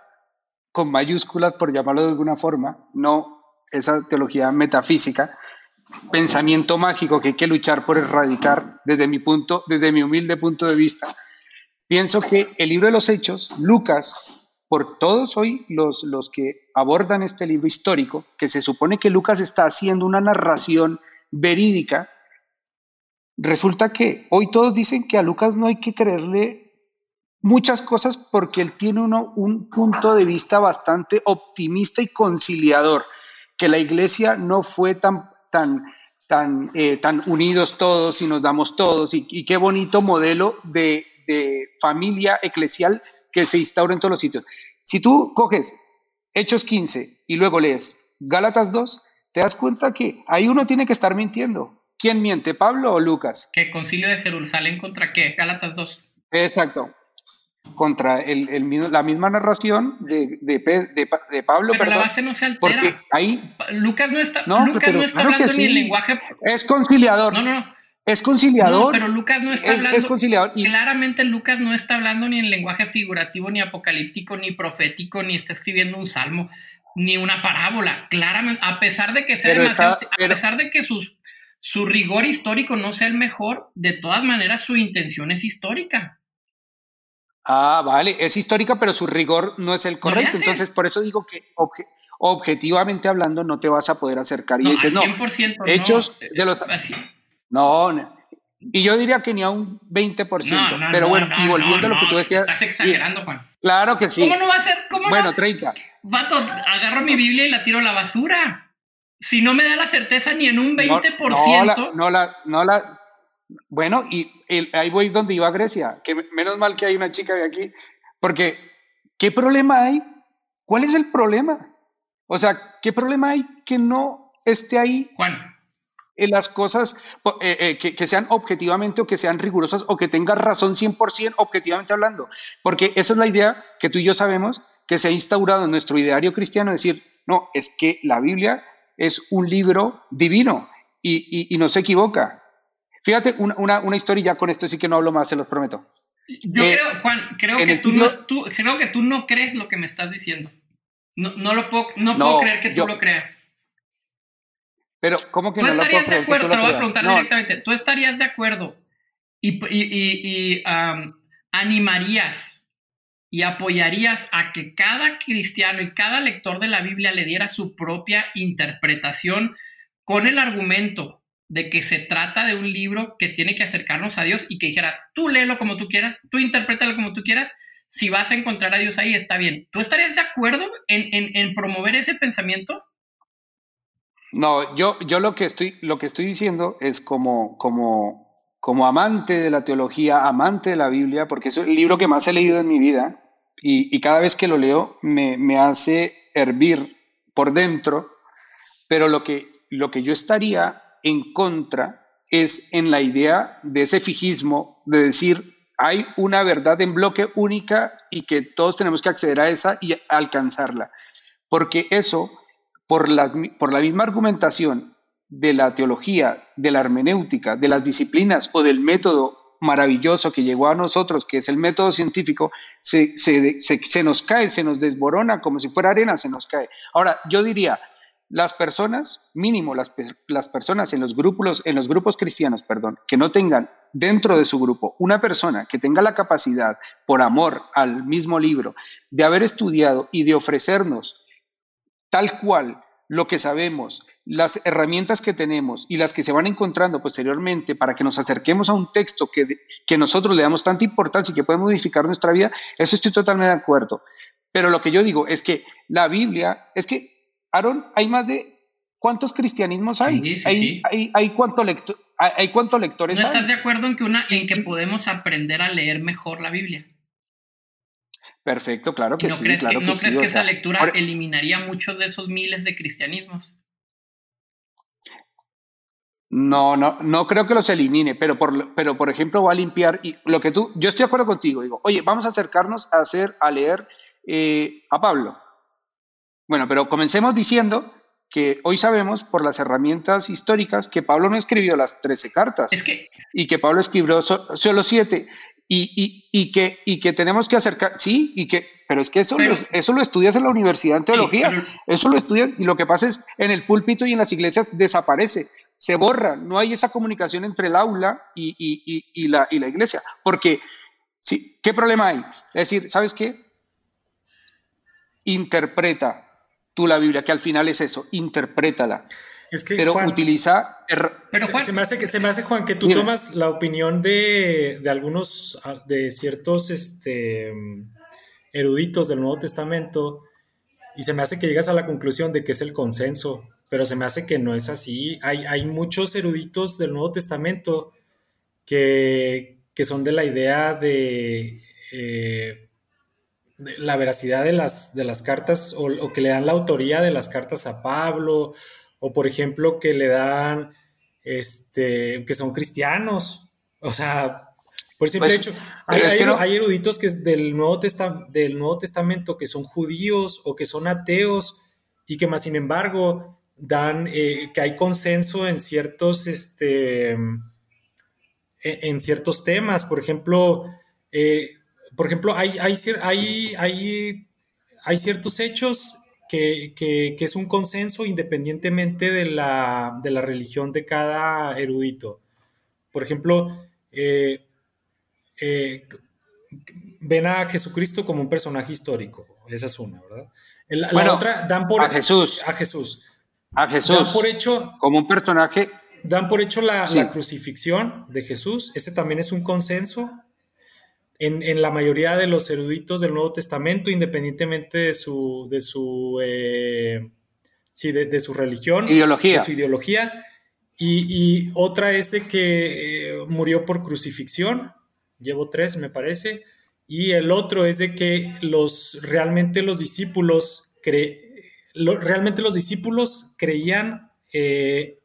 con mayúsculas, por llamarlo de alguna forma, no esa teología metafísica, pensamiento mágico que hay que luchar por erradicar desde mi punto, desde mi humilde punto de vista. Pienso que el libro de los Hechos, Lucas, por todos hoy los, los que abordan este libro histórico, que se supone que Lucas está haciendo una narración verídica, resulta que hoy todos dicen que a Lucas no hay que creerle muchas cosas porque él tiene uno, un punto de vista bastante optimista y conciliador que la iglesia no fue tan, tan, tan, eh, tan unidos todos y nos damos todos, y, qué bonito modelo de, familia eclesial que se instaura en todos los sitios. Si tú coges Hechos 15 y luego lees Gálatas 2, te das cuenta que ahí uno tiene que estar mintiendo. ¿Quién miente, Pablo o Lucas? ¿Qué concilio de Jerusalén contra qué? Gálatas 2. Exacto contra el, el, la misma narración de, de, de, Pablo. Pero la base no se altera. Porque ahí, Lucas no está, Lucas no está hablando ni el lenguaje. Es conciliador. No, no, no. Es conciliador. pero Lucas no está hablando. Es conciliador. Claramente Lucas no está hablando ni en lenguaje figurativo, ni apocalíptico, ni profético, ni está escribiendo un salmo, ni una parábola. Claramente, a pesar de que sea demasiado. a pesar de que sus, su rigor histórico no sea el mejor, de todas maneras su intención es histórica. Ah, vale, es histórica, pero su rigor no es el correcto. Entonces, por eso digo que objetivamente hablando no te vas a poder acercar. Y dices, no, hechos de los... No, y yo diría que ni a un 20%. pero bueno, y volviendo a lo que tú decías... Estás exagerando, Juan. Claro que sí. ¿Cómo no va a ser? ¿Cómo bueno, 30. Vato, agarro mi Biblia y la tiro a la basura. Si no me da la certeza ni en un 20%. no, la, no la, bueno, y ahí voy donde iba Grecia, que menos mal que hay una chica de aquí, porque ¿qué problema hay? ¿Cuál es el problema? O sea, ¿qué problema hay que no esté ahí? Juan. En las cosas eh, eh, que, que, sean objetivamente o que sean rigurosas o que tenga razón 100% objetivamente hablando. Porque esa es la idea que tú y yo sabemos que se ha instaurado en nuestro ideario cristiano, decir, no, es que la Biblia es un libro divino y, y no se equivoca. Fíjate, una, una, una, historia, ya con esto sí que no hablo más, se los prometo. Yo eh, creo, Juan, creo que, tú no, tú, creo que tú no crees lo que me estás diciendo. No, no lo puedo, no, puedo creer que tú lo creas. Pero, ¿cómo que ¿Tú no estarías de acuerdo? Te lo voy a preguntar directamente. ¿Tú estarías de acuerdo y, y, y, y animarías y apoyarías a que cada cristiano y cada lector de la Biblia le diera su propia interpretación con el argumento de que se trata de un libro que tiene que acercarnos a Dios y que dijera, tú léelo como tú quieras, tú interprétalo como tú quieras, si vas a encontrar a Dios ahí, está bien. ¿Tú estarías de acuerdo en, promover ese pensamiento? No, yo, yo lo, que estoy, lo que estoy diciendo es como, como, como amante de la teología, amante de la Biblia, porque es el libro que más he leído en mi vida y, cada vez que lo leo me, me, hace hervir por dentro, pero lo que, lo que yo estaría en contra es en la idea de ese fijismo, de decir, hay una verdad en bloque única y que todos tenemos que acceder a esa y alcanzarla. Porque eso, por la, por la misma argumentación de la teología, de la hermenéutica, de las disciplinas o del método maravilloso que llegó a nosotros, que es el método científico, se, se, se, nos cae, se nos desborona como si fuera arena, se nos cae. Ahora, yo diría, las personas, mínimo las, las, personas en los, grupos, en los grupos cristianos, perdón, que no tengan dentro de su grupo una persona que tenga la capacidad, por amor al mismo libro, de haber estudiado y de ofrecernos tal cual lo que sabemos, las herramientas que tenemos y las que se van encontrando posteriormente para que nos acerquemos a un texto que, que nosotros le damos tanta importancia y que puede modificar nuestra vida, eso estoy totalmente de acuerdo. Pero lo que yo digo es que la Biblia, es que Aaron, hay más de... ¿Cuántos cristianismos hay? hay, hay, cuánto hay, cuántos lectores ¿No estás de acuerdo en que, una, en que podemos aprender a leer mejor la Biblia? Perfecto, claro que no sí. Crees que, ¿No crees que esa lectura eliminaría muchos de esos miles de cristianismos? No, no, no creo que los elimine, pero por, pero por ejemplo va a limpiar y lo que tú, yo estoy de acuerdo contigo, digo, oye, vamos a acercarnos a hacer, a leer eh, a Pablo. Bueno, pero comencemos diciendo que hoy sabemos por las herramientas históricas que Pablo no escribió las 13 cartas es que... y que Pablo escribió solo 7 y, y, que, y que tenemos que acercar, sí, y que, pero es que eso, lo, eso lo estudias en la universidad en teología, eso lo estudias y lo que pasa es en el púlpito y en las iglesias desaparece, se borra, no hay esa comunicación entre el aula y, y la, la iglesia, porque, sí, ¿qué problema hay? Es decir, ¿sabes qué? Interpreta tú la Biblia, que al final es eso, interprétala. Es que, pero utiliza... Pero se, me hace que, se me hace, Juan, que tú tomas la opinión de, algunos, ah, de ciertos este, eruditos del Nuevo Testamento y se me hace que llegas a la conclusión de que es el consenso, pero se me hace que no es así. Hay, hay muchos eruditos del Nuevo Testamento que, son de la idea de... Eh, la veracidad de las, de las cartas o, que le dan la autoría de las cartas a Pablo o por ejemplo que le dan este que son cristianos. O sea por simple pues, hecho hay, hay, eruditos que es del nuevo, del nuevo Testamento que son judíos o que son ateos y que más sin embargo dan eh, que hay consenso en ciertos este en, ciertos temas. Por ejemplo eh, por ejemplo, hay, hay, hay, hay ciertos hechos que, es un consenso independientemente de la, religión de cada erudito. Por ejemplo, eh, eh, ven a Jesucristo como un personaje histórico. Esa es una, ¿verdad? La, otra, dan por... A Jesús. A Jesús. A Jesús. Dan por hecho... Como un personaje... Dan por hecho la, la crucifixión de Jesús. Ese también es un consenso en, la mayoría de los eruditos del Nuevo Testamento, independientemente de su, de su, eh, de, su religión, ideología. de su ideología. Y, otra es de que eh, murió por crucifixión, llevo tres me parece, y el otro es de que los, realmente los discípulos, realmente los discípulos creían eh,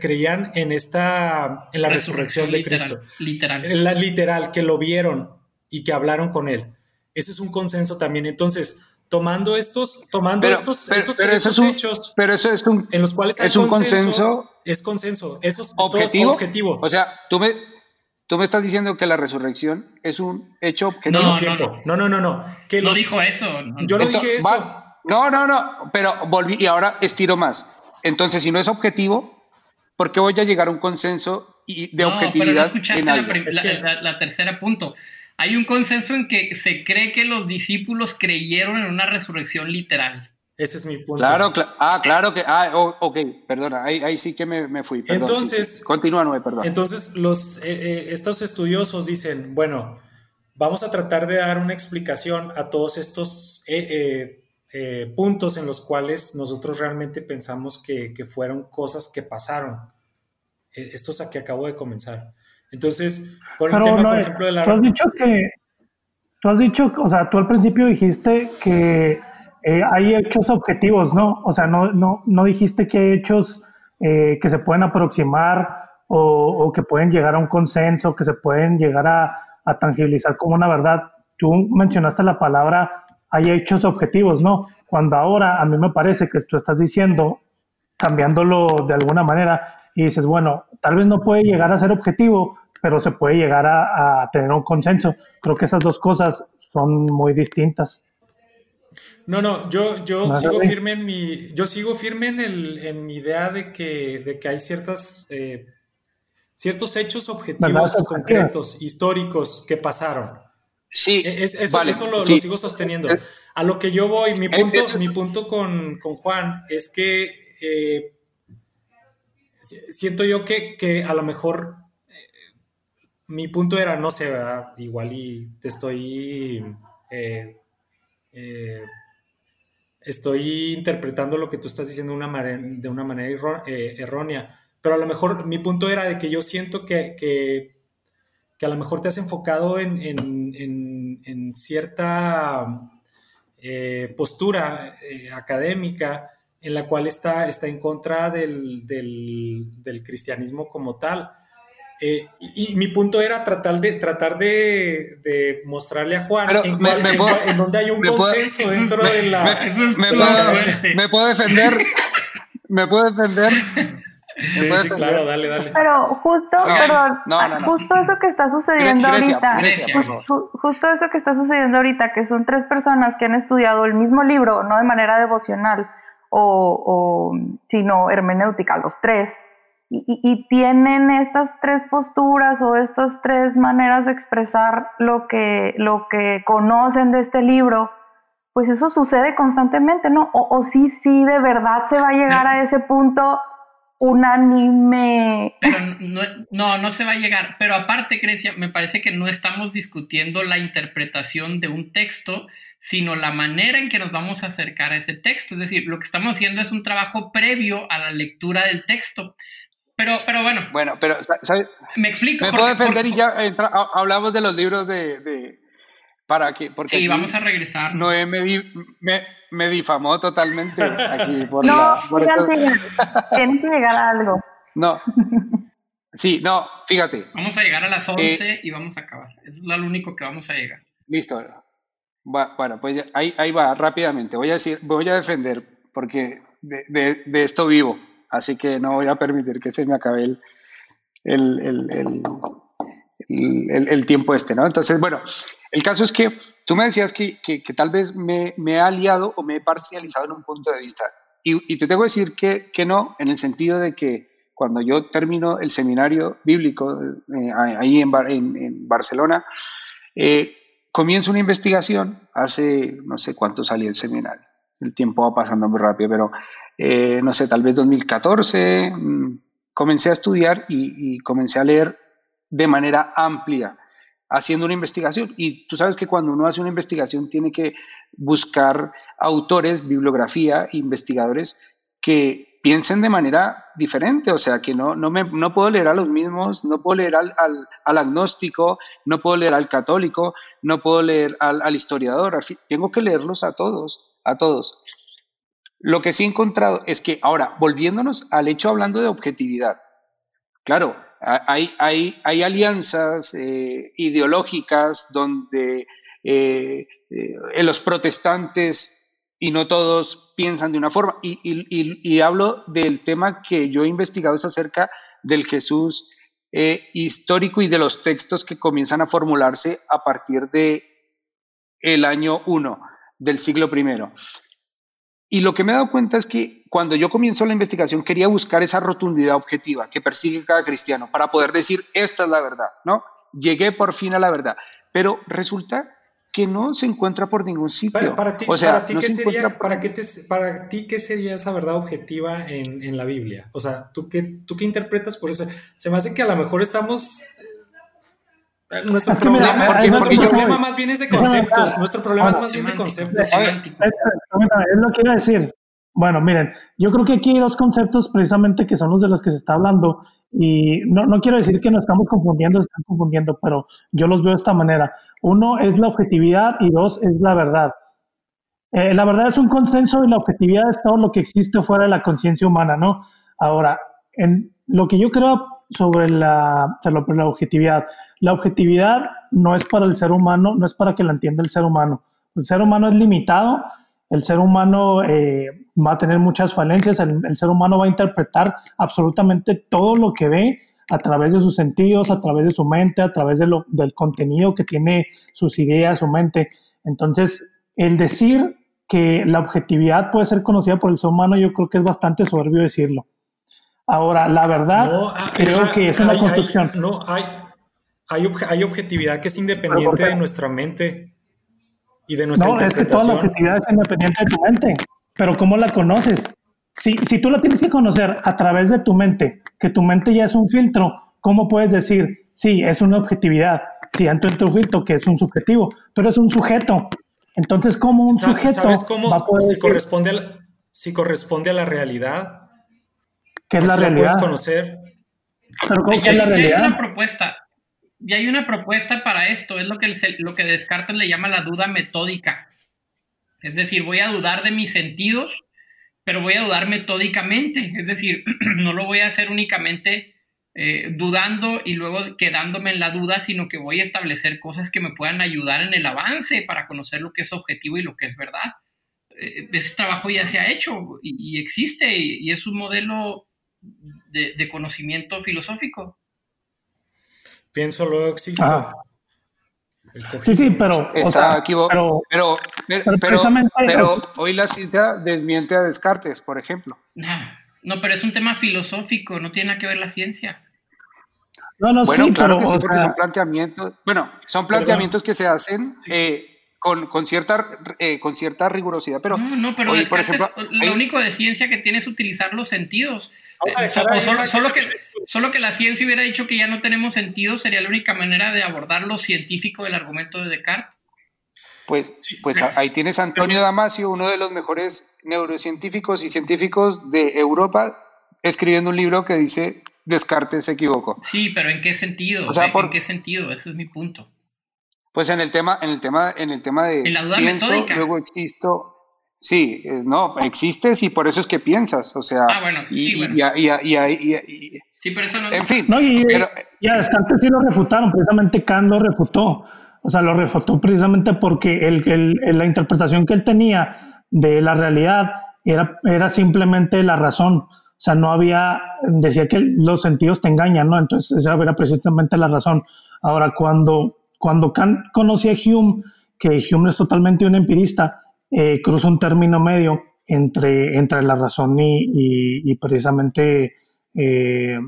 creían en esta en la resurrección, de Cristo. Literal. La literal, que lo vieron y que hablaron con él. Ese es un consenso también. Entonces, tomando estos, tomando estos, estos, hechos, pero eso es un, en los cuales es un consenso, es consenso, eso es objetivo, objetivo. O sea, tú me, tú me estás diciendo que la resurrección es un hecho objetivo. No, no, no, no, no, Que no dijo eso. Yo no dije eso. no, no, no, pero volví y ahora estiro más. Entonces, si no es objetivo, ¿por qué voy a llegar a un consenso y de objetividad? Pero no escuchaste la, tercera punto hay un consenso en que se cree que los discípulos creyeron en una resurrección literal. Ese es mi punto. Claro, ah, claro que, ah, ok, perdona, ahí, sí que me, fui. entonces, continúa, no, perdón. Entonces, los, eh, eh, estos estudiosos dicen, bueno, vamos a tratar de dar una explicación a todos estos eh, puntos en los cuales nosotros realmente pensamos que, que fueron cosas que pasaron. estos a que acabo de comenzar. Entonces, con el tema, por ejemplo, de la... Tú has dicho que, tú has dicho, o sea, tú al principio dijiste que eh, hay hechos objetivos, ¿no? O sea, no, no, no dijiste que hay hechos eh, que se pueden aproximar o, que pueden llegar a un consenso, que se pueden llegar a, a, tangibilizar como una verdad. Tú mencionaste la palabra hay hechos objetivos, ¿no? Cuando ahora a mí me parece que tú estás diciendo, cambiándolo de alguna manera, y dices, bueno, tal vez no puede llegar a ser objetivo, pero se puede llegar a, a tener un consenso. Creo que esas dos cosas son muy distintas. No, no, yo, yo sigo firme en mi, yo sigo firme en, el, en mi idea de que, de que hay ciertas, eh, ciertos hechos objetivos concretos, históricos que pasaron. Sí, e, es, eso, eso lo, sigo sosteniendo. Eh, a lo que yo voy, mi eh, punto, mi punto con, con Juan es que siento yo que, que, a lo mejor mi punto era, no sé, igual y te estoy eh, estoy interpretando lo que tú estás diciendo de una manera eh, errónea, pero a lo mejor mi punto era de que yo siento que, que, a lo mejor te has enfocado en, cierta eh, postura académica en la cual está, está en contra del, del cristianismo como tal eh, y, mi punto era tratar de, tratar de, mostrarle a Juan en, donde hay un consenso dentro de la... Me, puedo, defender. Me puedo defender. Sí, sí, claro, dale, dale. Pero justo, justo eso que está sucediendo ahorita, justo eso que está sucediendo ahorita, que son tres personas que han estudiado el mismo libro, no de manera devocional o, o sino hermenéutica, los tres, y, tienen estas tres posturas o estas tres maneras de expresar lo que, lo que conocen de este libro, pues eso sucede constantemente, ¿no? O, o sí, sí, de verdad se va a llegar a ese punto unánime. Pero no, no, no se va a llegar. Pero aparte, Grecia, me parece que no estamos discutiendo la interpretación de un texto, sino la manera en que nos vamos a acercar a ese texto. Es decir, lo que estamos haciendo es un trabajo previo a la lectura del texto. Pero, pero bueno. Bueno, pero, Me explico. Me puedo defender y ya hablamos de los libros de, para que porque sí vamos a regresar. Noé me, me, difamó totalmente aquí por no tienen que llegar a algo. No. Sí no fíjate. Vamos a llegar a las 11 eh, y vamos a acabar. Es lo único que vamos a llegar. Listo. Bueno pues ahí, ahí va rápidamente. Voy a decir voy a defender porque de, de esto vivo así que no voy a permitir que se me acabe el, el, el, tiempo este, ¿no? Entonces, bueno, el caso es que tú me decías que, que, tal vez me, me, he aliado o me he parcializado en un punto de vista. Y, te tengo que decir que, que, no, en el sentido de que cuando yo termino el seminario bíblico eh, ahí en, en, Barcelona, eh, comienzo una investigación hace no sé cuánto salí el seminario el tiempo va pasando muy rápido, pero eh, no sé, tal vez 2014, mm, comencé a estudiar y, comencé a leer de manera amplia, haciendo una investigación. Y tú sabes que cuando uno hace una investigación tiene que buscar autores, bibliografía, investigadores que piensen de manera diferente, o sea, que no, no, me, no puedo leer a los mismos, no puedo leer al, al, agnóstico, no puedo leer al católico, no puedo leer al, al historiador, tengo que leerlos a todos a todos. Lo que sí he encontrado es que ahora, volviéndonos al hecho hablando de objetividad, claro, hay, hay, hay alianzas eh, ideológicas donde eh, eh, los protestantes y no todos piensan de una forma. Y, y, hablo del tema que yo he investigado es acerca del Jesús histórico y de los textos que comienzan a formularse a partir de el año 1 del siglo I. Y lo que me he dado cuenta es que cuando yo comienzo la investigación quería buscar esa rotundidad objetiva que persigue cada cristiano para poder decir, esta es la verdad, ¿no? Llegué por fin a la verdad. pero resulta que no se encuentra por ningún sitio. Para, ti, o sea, ¿qué sería, para, qué para ti, ¿qué sería esa verdad objetiva en, en, la Biblia? O sea, ¿tú qué, ¿tú qué interpretas por eso? Se me hace que a lo mejor estamos... Eh, nuestro problema, nuestro problema más bien es de conceptos. Nuestro problema es más bien de conceptos. Es lo que a decir. Bueno, miren, yo creo que aquí hay dos conceptos precisamente que son los de los que se está hablando y no, no quiero decir que nos estamos confundiendo, están confundiendo, pero yo los veo de esta manera. Uno es la objetividad y dos es la verdad. Eh, la verdad es un consenso y la objetividad es todo lo que existe fuera de la conciencia humana, ¿no? Ahora, en lo que yo creo sobre la, sobre la objetividad, la objetividad no es para el ser humano, no es para que la entienda el ser humano. El ser humano es limitado el ser humano eh, va a tener muchas falencias, el, ser humano va a interpretar absolutamente todo lo que ve a través de sus sentidos, a través de su mente, a través de lo, del contenido que tiene sus ideas, su mente. Entonces, el decir que la objetividad puede ser conocida por el ser humano, yo creo que es bastante soberbio decirlo. Ahora, la verdad, ah, creo que es una construcción. no, hay, hay, objetividad que es independiente de nuestra mente y de nuestra no, es que toda la objetividad es independiente de tu mente, pero ¿cómo la conoces? Si, si tú la tienes que conocer a través de tu mente, que tu mente ya es un filtro, ¿cómo puedes decir, sí, es una objetividad? Si entro en tu filtro, que es un subjetivo, tú eres un sujeto. Entonces, ¿cómo un sujeto ¿sabes cómo, si, corresponde a la, si corresponde a la realidad? ¿Qué es la realidad? puedes conocer. Pero ¿cómo, ¿qué es la realidad? Hay una propuesta y hay una propuesta para esto, es lo que, lo que Descartes le llama la duda metódica. Es decir, voy a dudar de mis sentidos, pero voy a dudar metódicamente. Es decir, no lo voy a hacer únicamente eh, dudando y luego quedándome en la duda, sino que voy a establecer cosas que me puedan ayudar en el avance para conocer lo que es objetivo y lo que es verdad. Eh, ese trabajo ya se ha hecho y, existe y, es un modelo de conocimiento filosófico pienso luego existe. Sí, sí, pero. Está equivocado. Pero, pero, hoy la ciencia desmiente a Descartes, por ejemplo. No, pero es un tema filosófico, no tiene nada que ver la ciencia. No, no, bueno, sí, claro que sí, porque son planteamientos. Bueno, son planteamientos que se hacen. Eh, con, con, cierta, eh, con cierta rigurosidad, pero... No, no, pero por ejemplo, lo único de ciencia que tiene es utilizar los sentidos. Eh, solo, que, solo que la ciencia hubiera dicho que ya no tenemos sentido, sería la única manera de abordar lo científico del argumento de Descartes. Pues, pues ahí tienes a Antonio Damasio, uno de los mejores neurocientíficos y científicos de Europa, escribiendo un libro que dice Descartes se equivocó. Sí, pero ¿en qué sentido? ¿En qué sentido? Ese es mi punto. Pues en el tema, en el tema, en el tema de en la duda pienso, metódica. luego existo. Sí, eh, no, existes y por eso es que piensas, o sea. Ah, bueno, sí, y, y, sí, pero eso no. En fin. No, y, ya antes sí lo refutaron, precisamente Kant lo refutó. O sea, lo refutó precisamente porque el, el, la interpretación que él tenía de la realidad era, era simplemente la razón. O sea, no había, decía que los sentidos te engañan, ¿no? Entonces esa era precisamente la razón. Ahora, cuando cuando Kant conocía a Hume, que Hume es totalmente un empirista, eh, cruza un término medio entre, entre la razón y, precisamente eh,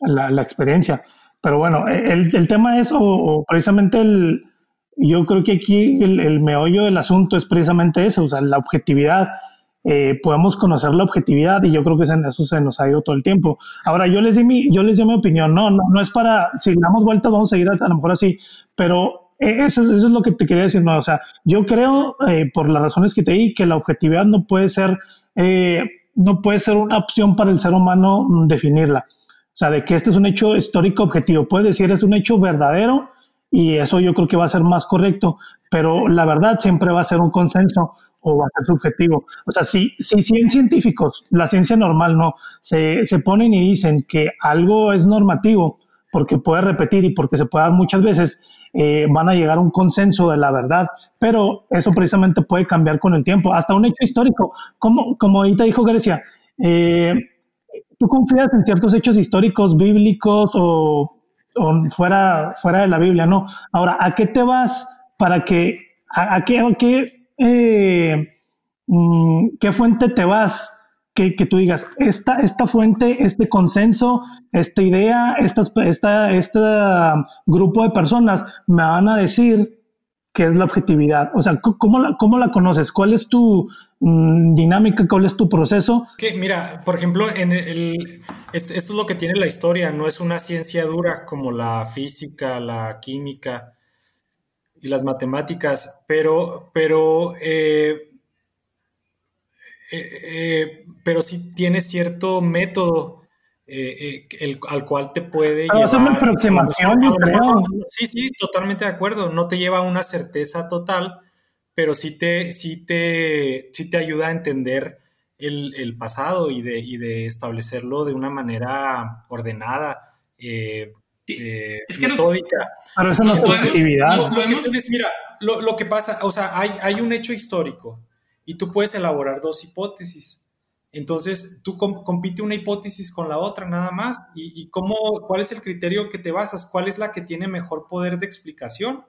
la, experiencia. Pero bueno, el, tema es, o, precisamente el, yo creo que aquí el, meollo del asunto es precisamente eso, o sea, la objetividad. Eh, podemos conocer la objetividad y yo creo que en eso se nos ha ido todo el tiempo. Ahora, yo les di mi, yo les di mi opinión, no, no, no es para, si damos vuelta vamos a seguir a, lo mejor así, pero e, eso, eso, es lo que te quería decir, no, o sea, yo creo, eh, por las razones que te di, que la objetividad no puede ser, eh, no puede ser una opción para el ser humano mm, definirla. O sea, de que este es un hecho histórico objetivo. Puedes decir es un hecho verdadero y eso yo creo que va a ser más correcto, pero la verdad siempre va a ser un consenso o va a ser subjetivo. O sea, si, si 100 científicos, la ciencia normal no, se, se ponen y dicen que algo es normativo porque puede repetir y porque se puede dar muchas veces, eh, van a llegar a un consenso de la verdad, pero eso precisamente puede cambiar con el tiempo, hasta un hecho histórico, como, como ahorita dijo Grecia, eh, ¿tú confías en ciertos hechos históricos, bíblicos o, fuera, fuera de la Biblia? No. Ahora, ¿a qué te vas para que, a, qué, a qué eh, mm, ¿qué fuente te vas que, que, tú digas, esta, esta fuente, este consenso, esta idea, esta, esta, este grupo de personas me van a decir qué es la objetividad. O sea, ¿cómo la, cómo la conoces? ¿Cuál es tu mm, dinámica? ¿Cuál es tu proceso? Mira, por ejemplo, en el, esto, es lo que tiene la historia, no es una ciencia dura como la física, la química y las matemáticas, pero, pero eh, eh, eh, pero sí tiene cierto método eh, el, al cual te puede llevar. Es una aproximación, creo. Sí, sí, totalmente de acuerdo. No te lleva a una certeza total, pero sí te, sí te, sí te ayuda a entender el, pasado y de, y de, establecerlo de una manera ordenada. es que metódica. pero eso no es positividad. Lo, mira, lo, lo, que pasa, o sea, hay, hay un hecho histórico y tú puedes elaborar dos hipótesis. Entonces, tú compite una hipótesis con la otra nada más y, cómo, cuál es el criterio que te basas, cuál es la que tiene mejor poder de explicación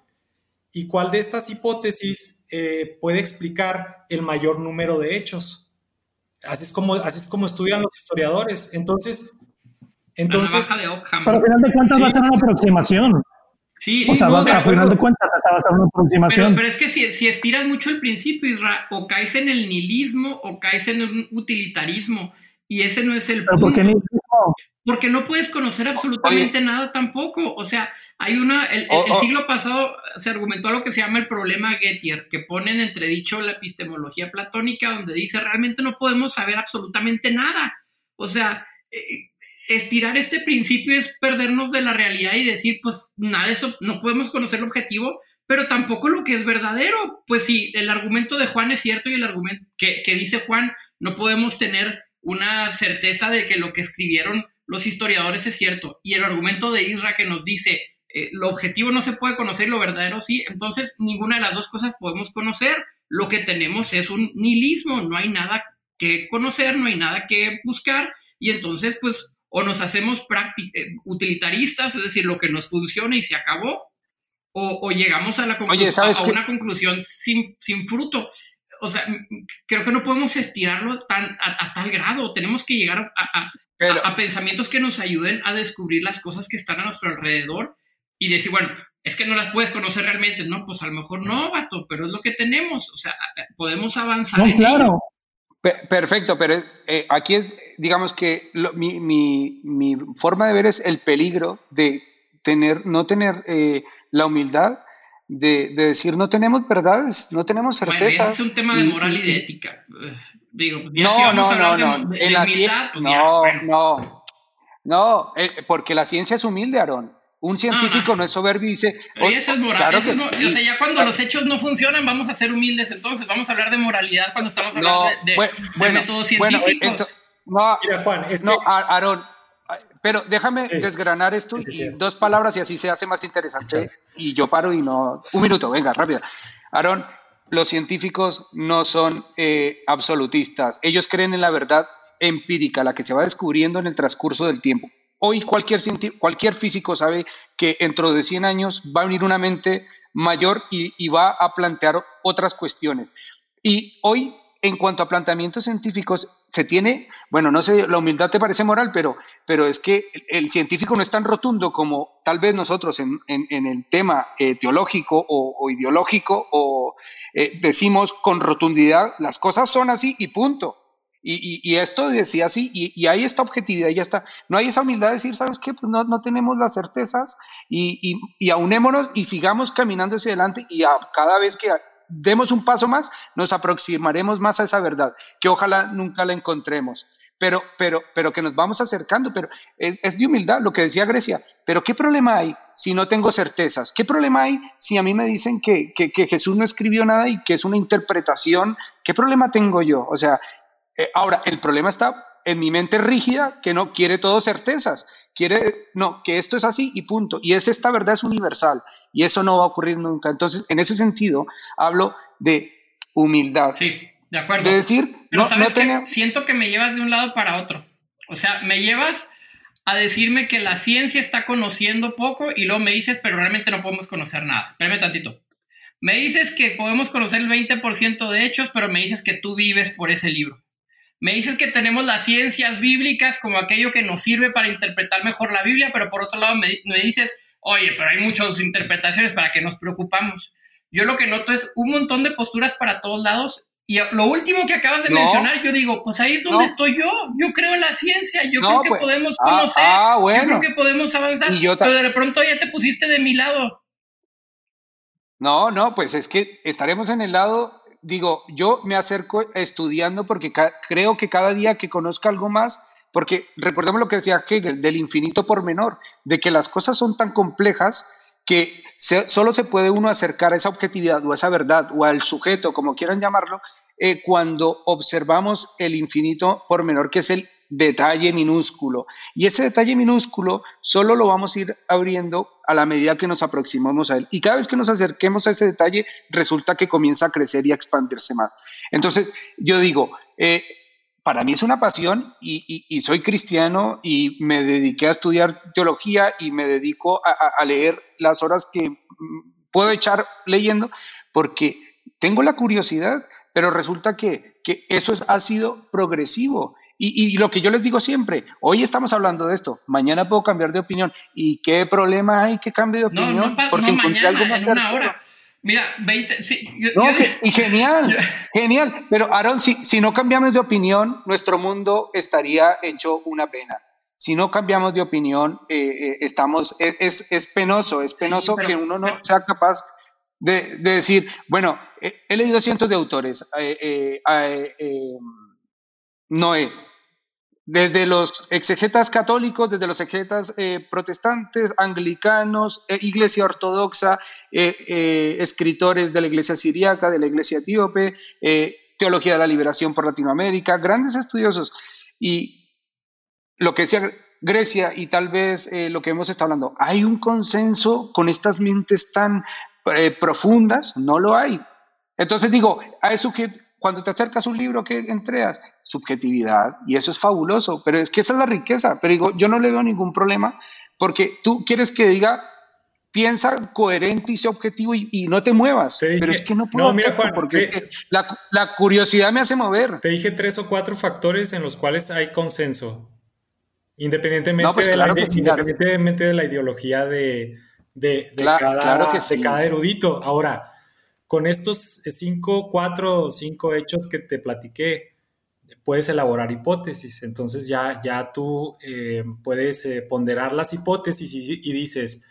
y cuál de estas hipótesis eh, puede explicar el mayor número de hechos. Así es como, así es como estudian los historiadores. Entonces, entonces... Pero al final de cuentas va a ser una aproximación. Sí, o sea, a final de cuentas vas a una aproximación. Pero, es que si, si, estiras mucho el principio, Israel, o caes en el nihilismo o caes en un utilitarismo. Y ese no es el punto. ¿Por qué nihilismo? Porque no puedes conocer absolutamente nada tampoco. O sea, hay una. El, siglo pasado se argumentó lo que se llama el problema Gettier, que pone en entredicho la epistemología platónica, donde dice realmente no podemos saber absolutamente nada. O sea, eh, estirar este principio es perdernos de la realidad y decir, pues nada eso, no podemos conocer el objetivo, pero tampoco lo que es verdadero. Pues sí, el argumento de Juan es cierto y el argumento que, dice Juan, no podemos tener una certeza de que lo que escribieron los historiadores es cierto. Y el argumento de Isra que nos dice, eh, lo objetivo no se puede conocer lo verdadero sí, entonces ninguna de las dos cosas podemos conocer. Lo que tenemos es un nihilismo, no hay nada que conocer, no hay nada que buscar y entonces pues o nos hacemos eh, utilitaristas, es decir, lo que nos funciona y se acabó, o, llegamos a, la a, una conclusión sin, sin, fruto. O sea, creo que no podemos estirarlo tan, a, tal grado, tenemos que llegar a, pensamientos que nos ayuden a descubrir las cosas que están a nuestro alrededor y decir, bueno, es que no las puedes conocer realmente, no, pues a lo mejor no, vato, pero es lo que tenemos, o sea, podemos avanzar. en claro. Perfecto, pero eh, aquí es, digamos que mi, mi, mi, forma de ver es el peligro de tener, no tener eh, la humildad de, de, decir no tenemos verdades, no tenemos certezas. es un tema de moral y, de ética. Digo, no, no, no, no, de, humildad, pues no, no, no, eh, porque la ciencia es humilde, Aarón. Un científico no es soberbio y dice. es moral. o sea, ya cuando los hechos no funcionan, vamos a ser humildes entonces. Vamos a hablar de moralidad cuando estamos hablando de, métodos científicos. No, Mira, Juan, es no, Aarón, pero déjame desgranar esto en dos palabras y así se hace más interesante. Y yo paro y no. Un minuto, venga, rápido. Aarón, los científicos no son eh, absolutistas. Ellos creen en la verdad empírica, la que se va descubriendo en el transcurso del tiempo. Hoy cualquier, cualquier físico sabe que dentro de 100 años va a venir una mente mayor y, va a plantear otras cuestiones. Y hoy, en cuanto a planteamientos científicos, se tiene, bueno, no sé, la humildad te parece moral, pero, pero es que el científico no es tan rotundo como tal vez nosotros en, el tema eh, teológico o, ideológico o eh, decimos con rotundidad, las cosas son así y punto. Y, esto decía así, y, y, hay esta objetividad, y ya está. No hay esa humildad de decir, ¿sabes qué? Pues no, no tenemos las certezas y, y, aunémonos y sigamos caminando hacia adelante y cada vez que demos un paso más, nos aproximaremos más a esa verdad, que ojalá nunca la encontremos. Pero, pero, pero que nos vamos acercando, pero es, es de humildad lo que decía Grecia. Pero ¿qué problema hay si no tengo certezas? ¿Qué problema hay si a mí me dicen que, que, que Jesús no escribió nada y que es una interpretación? ¿Qué problema tengo yo? O sea, eh, ahora, el problema está en mi mente rígida que no quiere todo certezas, quiere, no, que esto es así y punto. Y es esta verdad es universal y eso no va a ocurrir nunca. Entonces, en ese sentido, hablo de humildad. Sí, de acuerdo. De decir, no, ¿sabes siento que me llevas de un lado para otro. O sea, me llevas a decirme que la ciencia está conociendo poco y luego me dices, pero realmente no podemos conocer nada. Espérame tantito. Me dices que podemos conocer el 20% de hechos, pero me dices que tú vives por ese libro. Me dices que tenemos las ciencias bíblicas como aquello que nos sirve para interpretar mejor la Biblia, pero por otro lado me, me dices, oye, pero hay muchas interpretaciones para que nos preocupamos. Yo lo que noto es un montón de posturas para todos lados y lo último que acabas de mencionar, yo digo, pues ahí es donde estoy yo. Yo creo en la ciencia, yo creo que pues, podemos ah, conocer, ah, yo creo que podemos avanzar, pero de pronto ya te pusiste de mi lado. No, no, pues es que estaremos en el lado, digo, yo me acerco estudiando porque creo que cada día que conozca algo más, porque recordemos lo que decía Hegel, del infinito por menor, de que las cosas son tan complejas que solo se puede uno acercar a esa objetividad o a esa verdad o al sujeto, como quieran llamarlo, eh, cuando observamos el infinito por menor, que es el detalle minúsculo. Y ese detalle minúsculo solo lo vamos a ir abriendo a la medida que nos aproximamos a él. Y cada vez que nos acerquemos a ese detalle, resulta que comienza a crecer y a expandirse más. Entonces, yo digo, eh, para mí es una pasión y, soy cristiano y me dediqué a estudiar teología y me dedico a, leer las horas que mm, puedo echar leyendo porque tengo la curiosidad, pero resulta que, eso es, ha sido progresivo. Y, lo que yo les digo siempre, hoy estamos hablando de esto, mañana puedo cambiar de opinión. ¿Y qué problema hay que cambie de opinión? No, no, porque encontré algo más en hora. Mira, 20, sí. y genial, genial. Pero Aaron, si, si no cambiamos de opinión, nuestro mundo estaría hecho una pena. Si no cambiamos de opinión, eh, eh, estamos, e, es, es, penoso, es penoso que uno no sea capaz de, de, decir, bueno, he leído cientos de autores. Eh, Noé, desde los exegetas católicos, desde los exegetas eh, protestantes, anglicanos, eh, iglesia ortodoxa, eh, escritores de la iglesia siriaca, de la iglesia etíope, teología de la liberación por Latinoamérica, grandes estudiosos. Y lo que decía Grecia y tal vez lo que hemos estado hablando, ¿hay un consenso con estas mentes tan profundas? No lo hay. Entonces digo, a eso que cuando te acercas a un libro que entregas, subjetividad, y eso es fabuloso, pero es que esa es la riqueza, pero digo, yo no le veo ningún problema, porque tú quieres que diga, piensa coherente y sea objetivo y, no te muevas, pero es que no puedo, porque es que la, curiosidad me hace mover. Te dije tres o cuatro factores en los cuales hay consenso, independientemente, pues de, la, independientemente de la ideología de, de, cada, de cada erudito. Ahora, con estos cinco, cuatro o cinco hechos que te platiqué, puedes elaborar hipótesis. Entonces ya, ya tú eh, puedes eh, ponderar las hipótesis y, dices,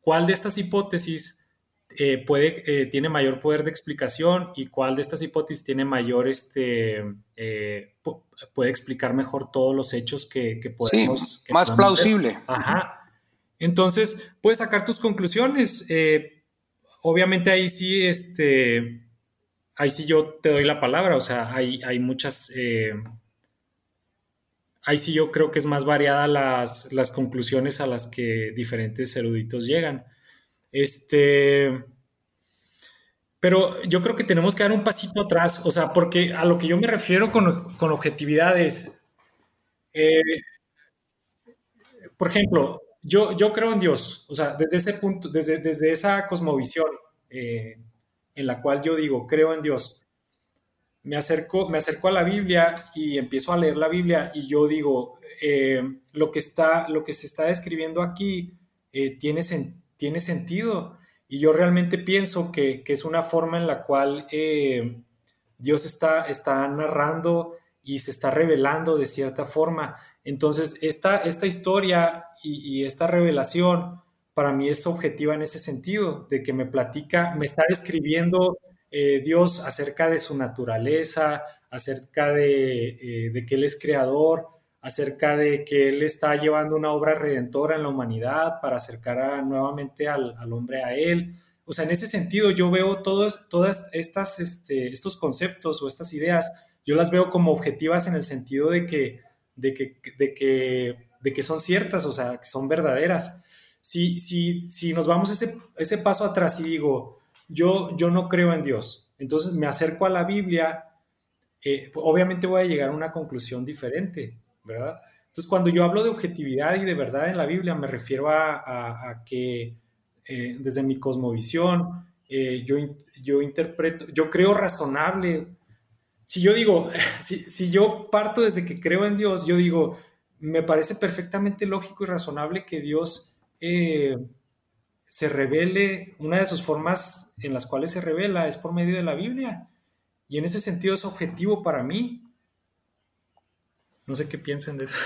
¿cuál de estas hipótesis eh, puede, tiene mayor poder de explicación y cuál de estas hipótesis tiene mayor, este, puede explicar mejor todos los hechos que, podemos... más plausible. Ajá. Entonces, puedes sacar tus conclusiones obviamente ahí sí, este, ahí sí yo te doy la palabra, o sea, hay, hay muchas, eh, ahí sí yo creo que es más variada las, las, conclusiones a las que diferentes eruditos llegan. Este, pero yo creo que tenemos que dar un pasito atrás, o sea, porque a lo que yo me refiero con, con objetividad es, eh, por ejemplo, yo, yo creo en Dios, o sea, desde ese punto, desde, desde esa cosmovisión eh, en la cual yo digo, creo en Dios, me acerco, me acerco a la Biblia y empiezo a leer la Biblia y yo digo, eh, lo, que está, lo que se está describiendo aquí eh, tiene, tiene sentido. Y yo realmente pienso que, que, es una forma en la cual Dios está, está narrando y se está revelando de cierta forma. Entonces, esta, esta historia y, esta revelación para mí es objetiva en ese sentido, de que me platica, me está describiendo eh, Dios acerca de su naturaleza, acerca de, eh, que Él es creador, acerca de que Él está llevando una obra redentora en la humanidad para acercar nuevamente al, hombre a Él. O sea, en ese sentido yo veo todos, todas estas, este, estos conceptos o estas ideas, yo las veo como objetivas en el sentido de que de que, de que, de que son ciertas, o sea, que son verdaderas. Si, si, si nos vamos ese, ese paso atrás y digo, yo, yo no creo en Dios, entonces me acerco a la Biblia, eh, obviamente voy a llegar a una conclusión diferente, ¿verdad? Entonces, cuando yo hablo de objetividad y de verdad en la Biblia, me refiero a, que eh, desde mi cosmovisión, eh, yo, yo interpreto, yo creo razonable si yo digo, si, yo parto desde que creo en Dios, yo digo, me parece perfectamente lógico y razonable que Dios eh, se revele, una de sus formas en las cuales se revela es por medio de la Biblia. Y en ese sentido es objetivo para mí. No sé qué piensen de eso.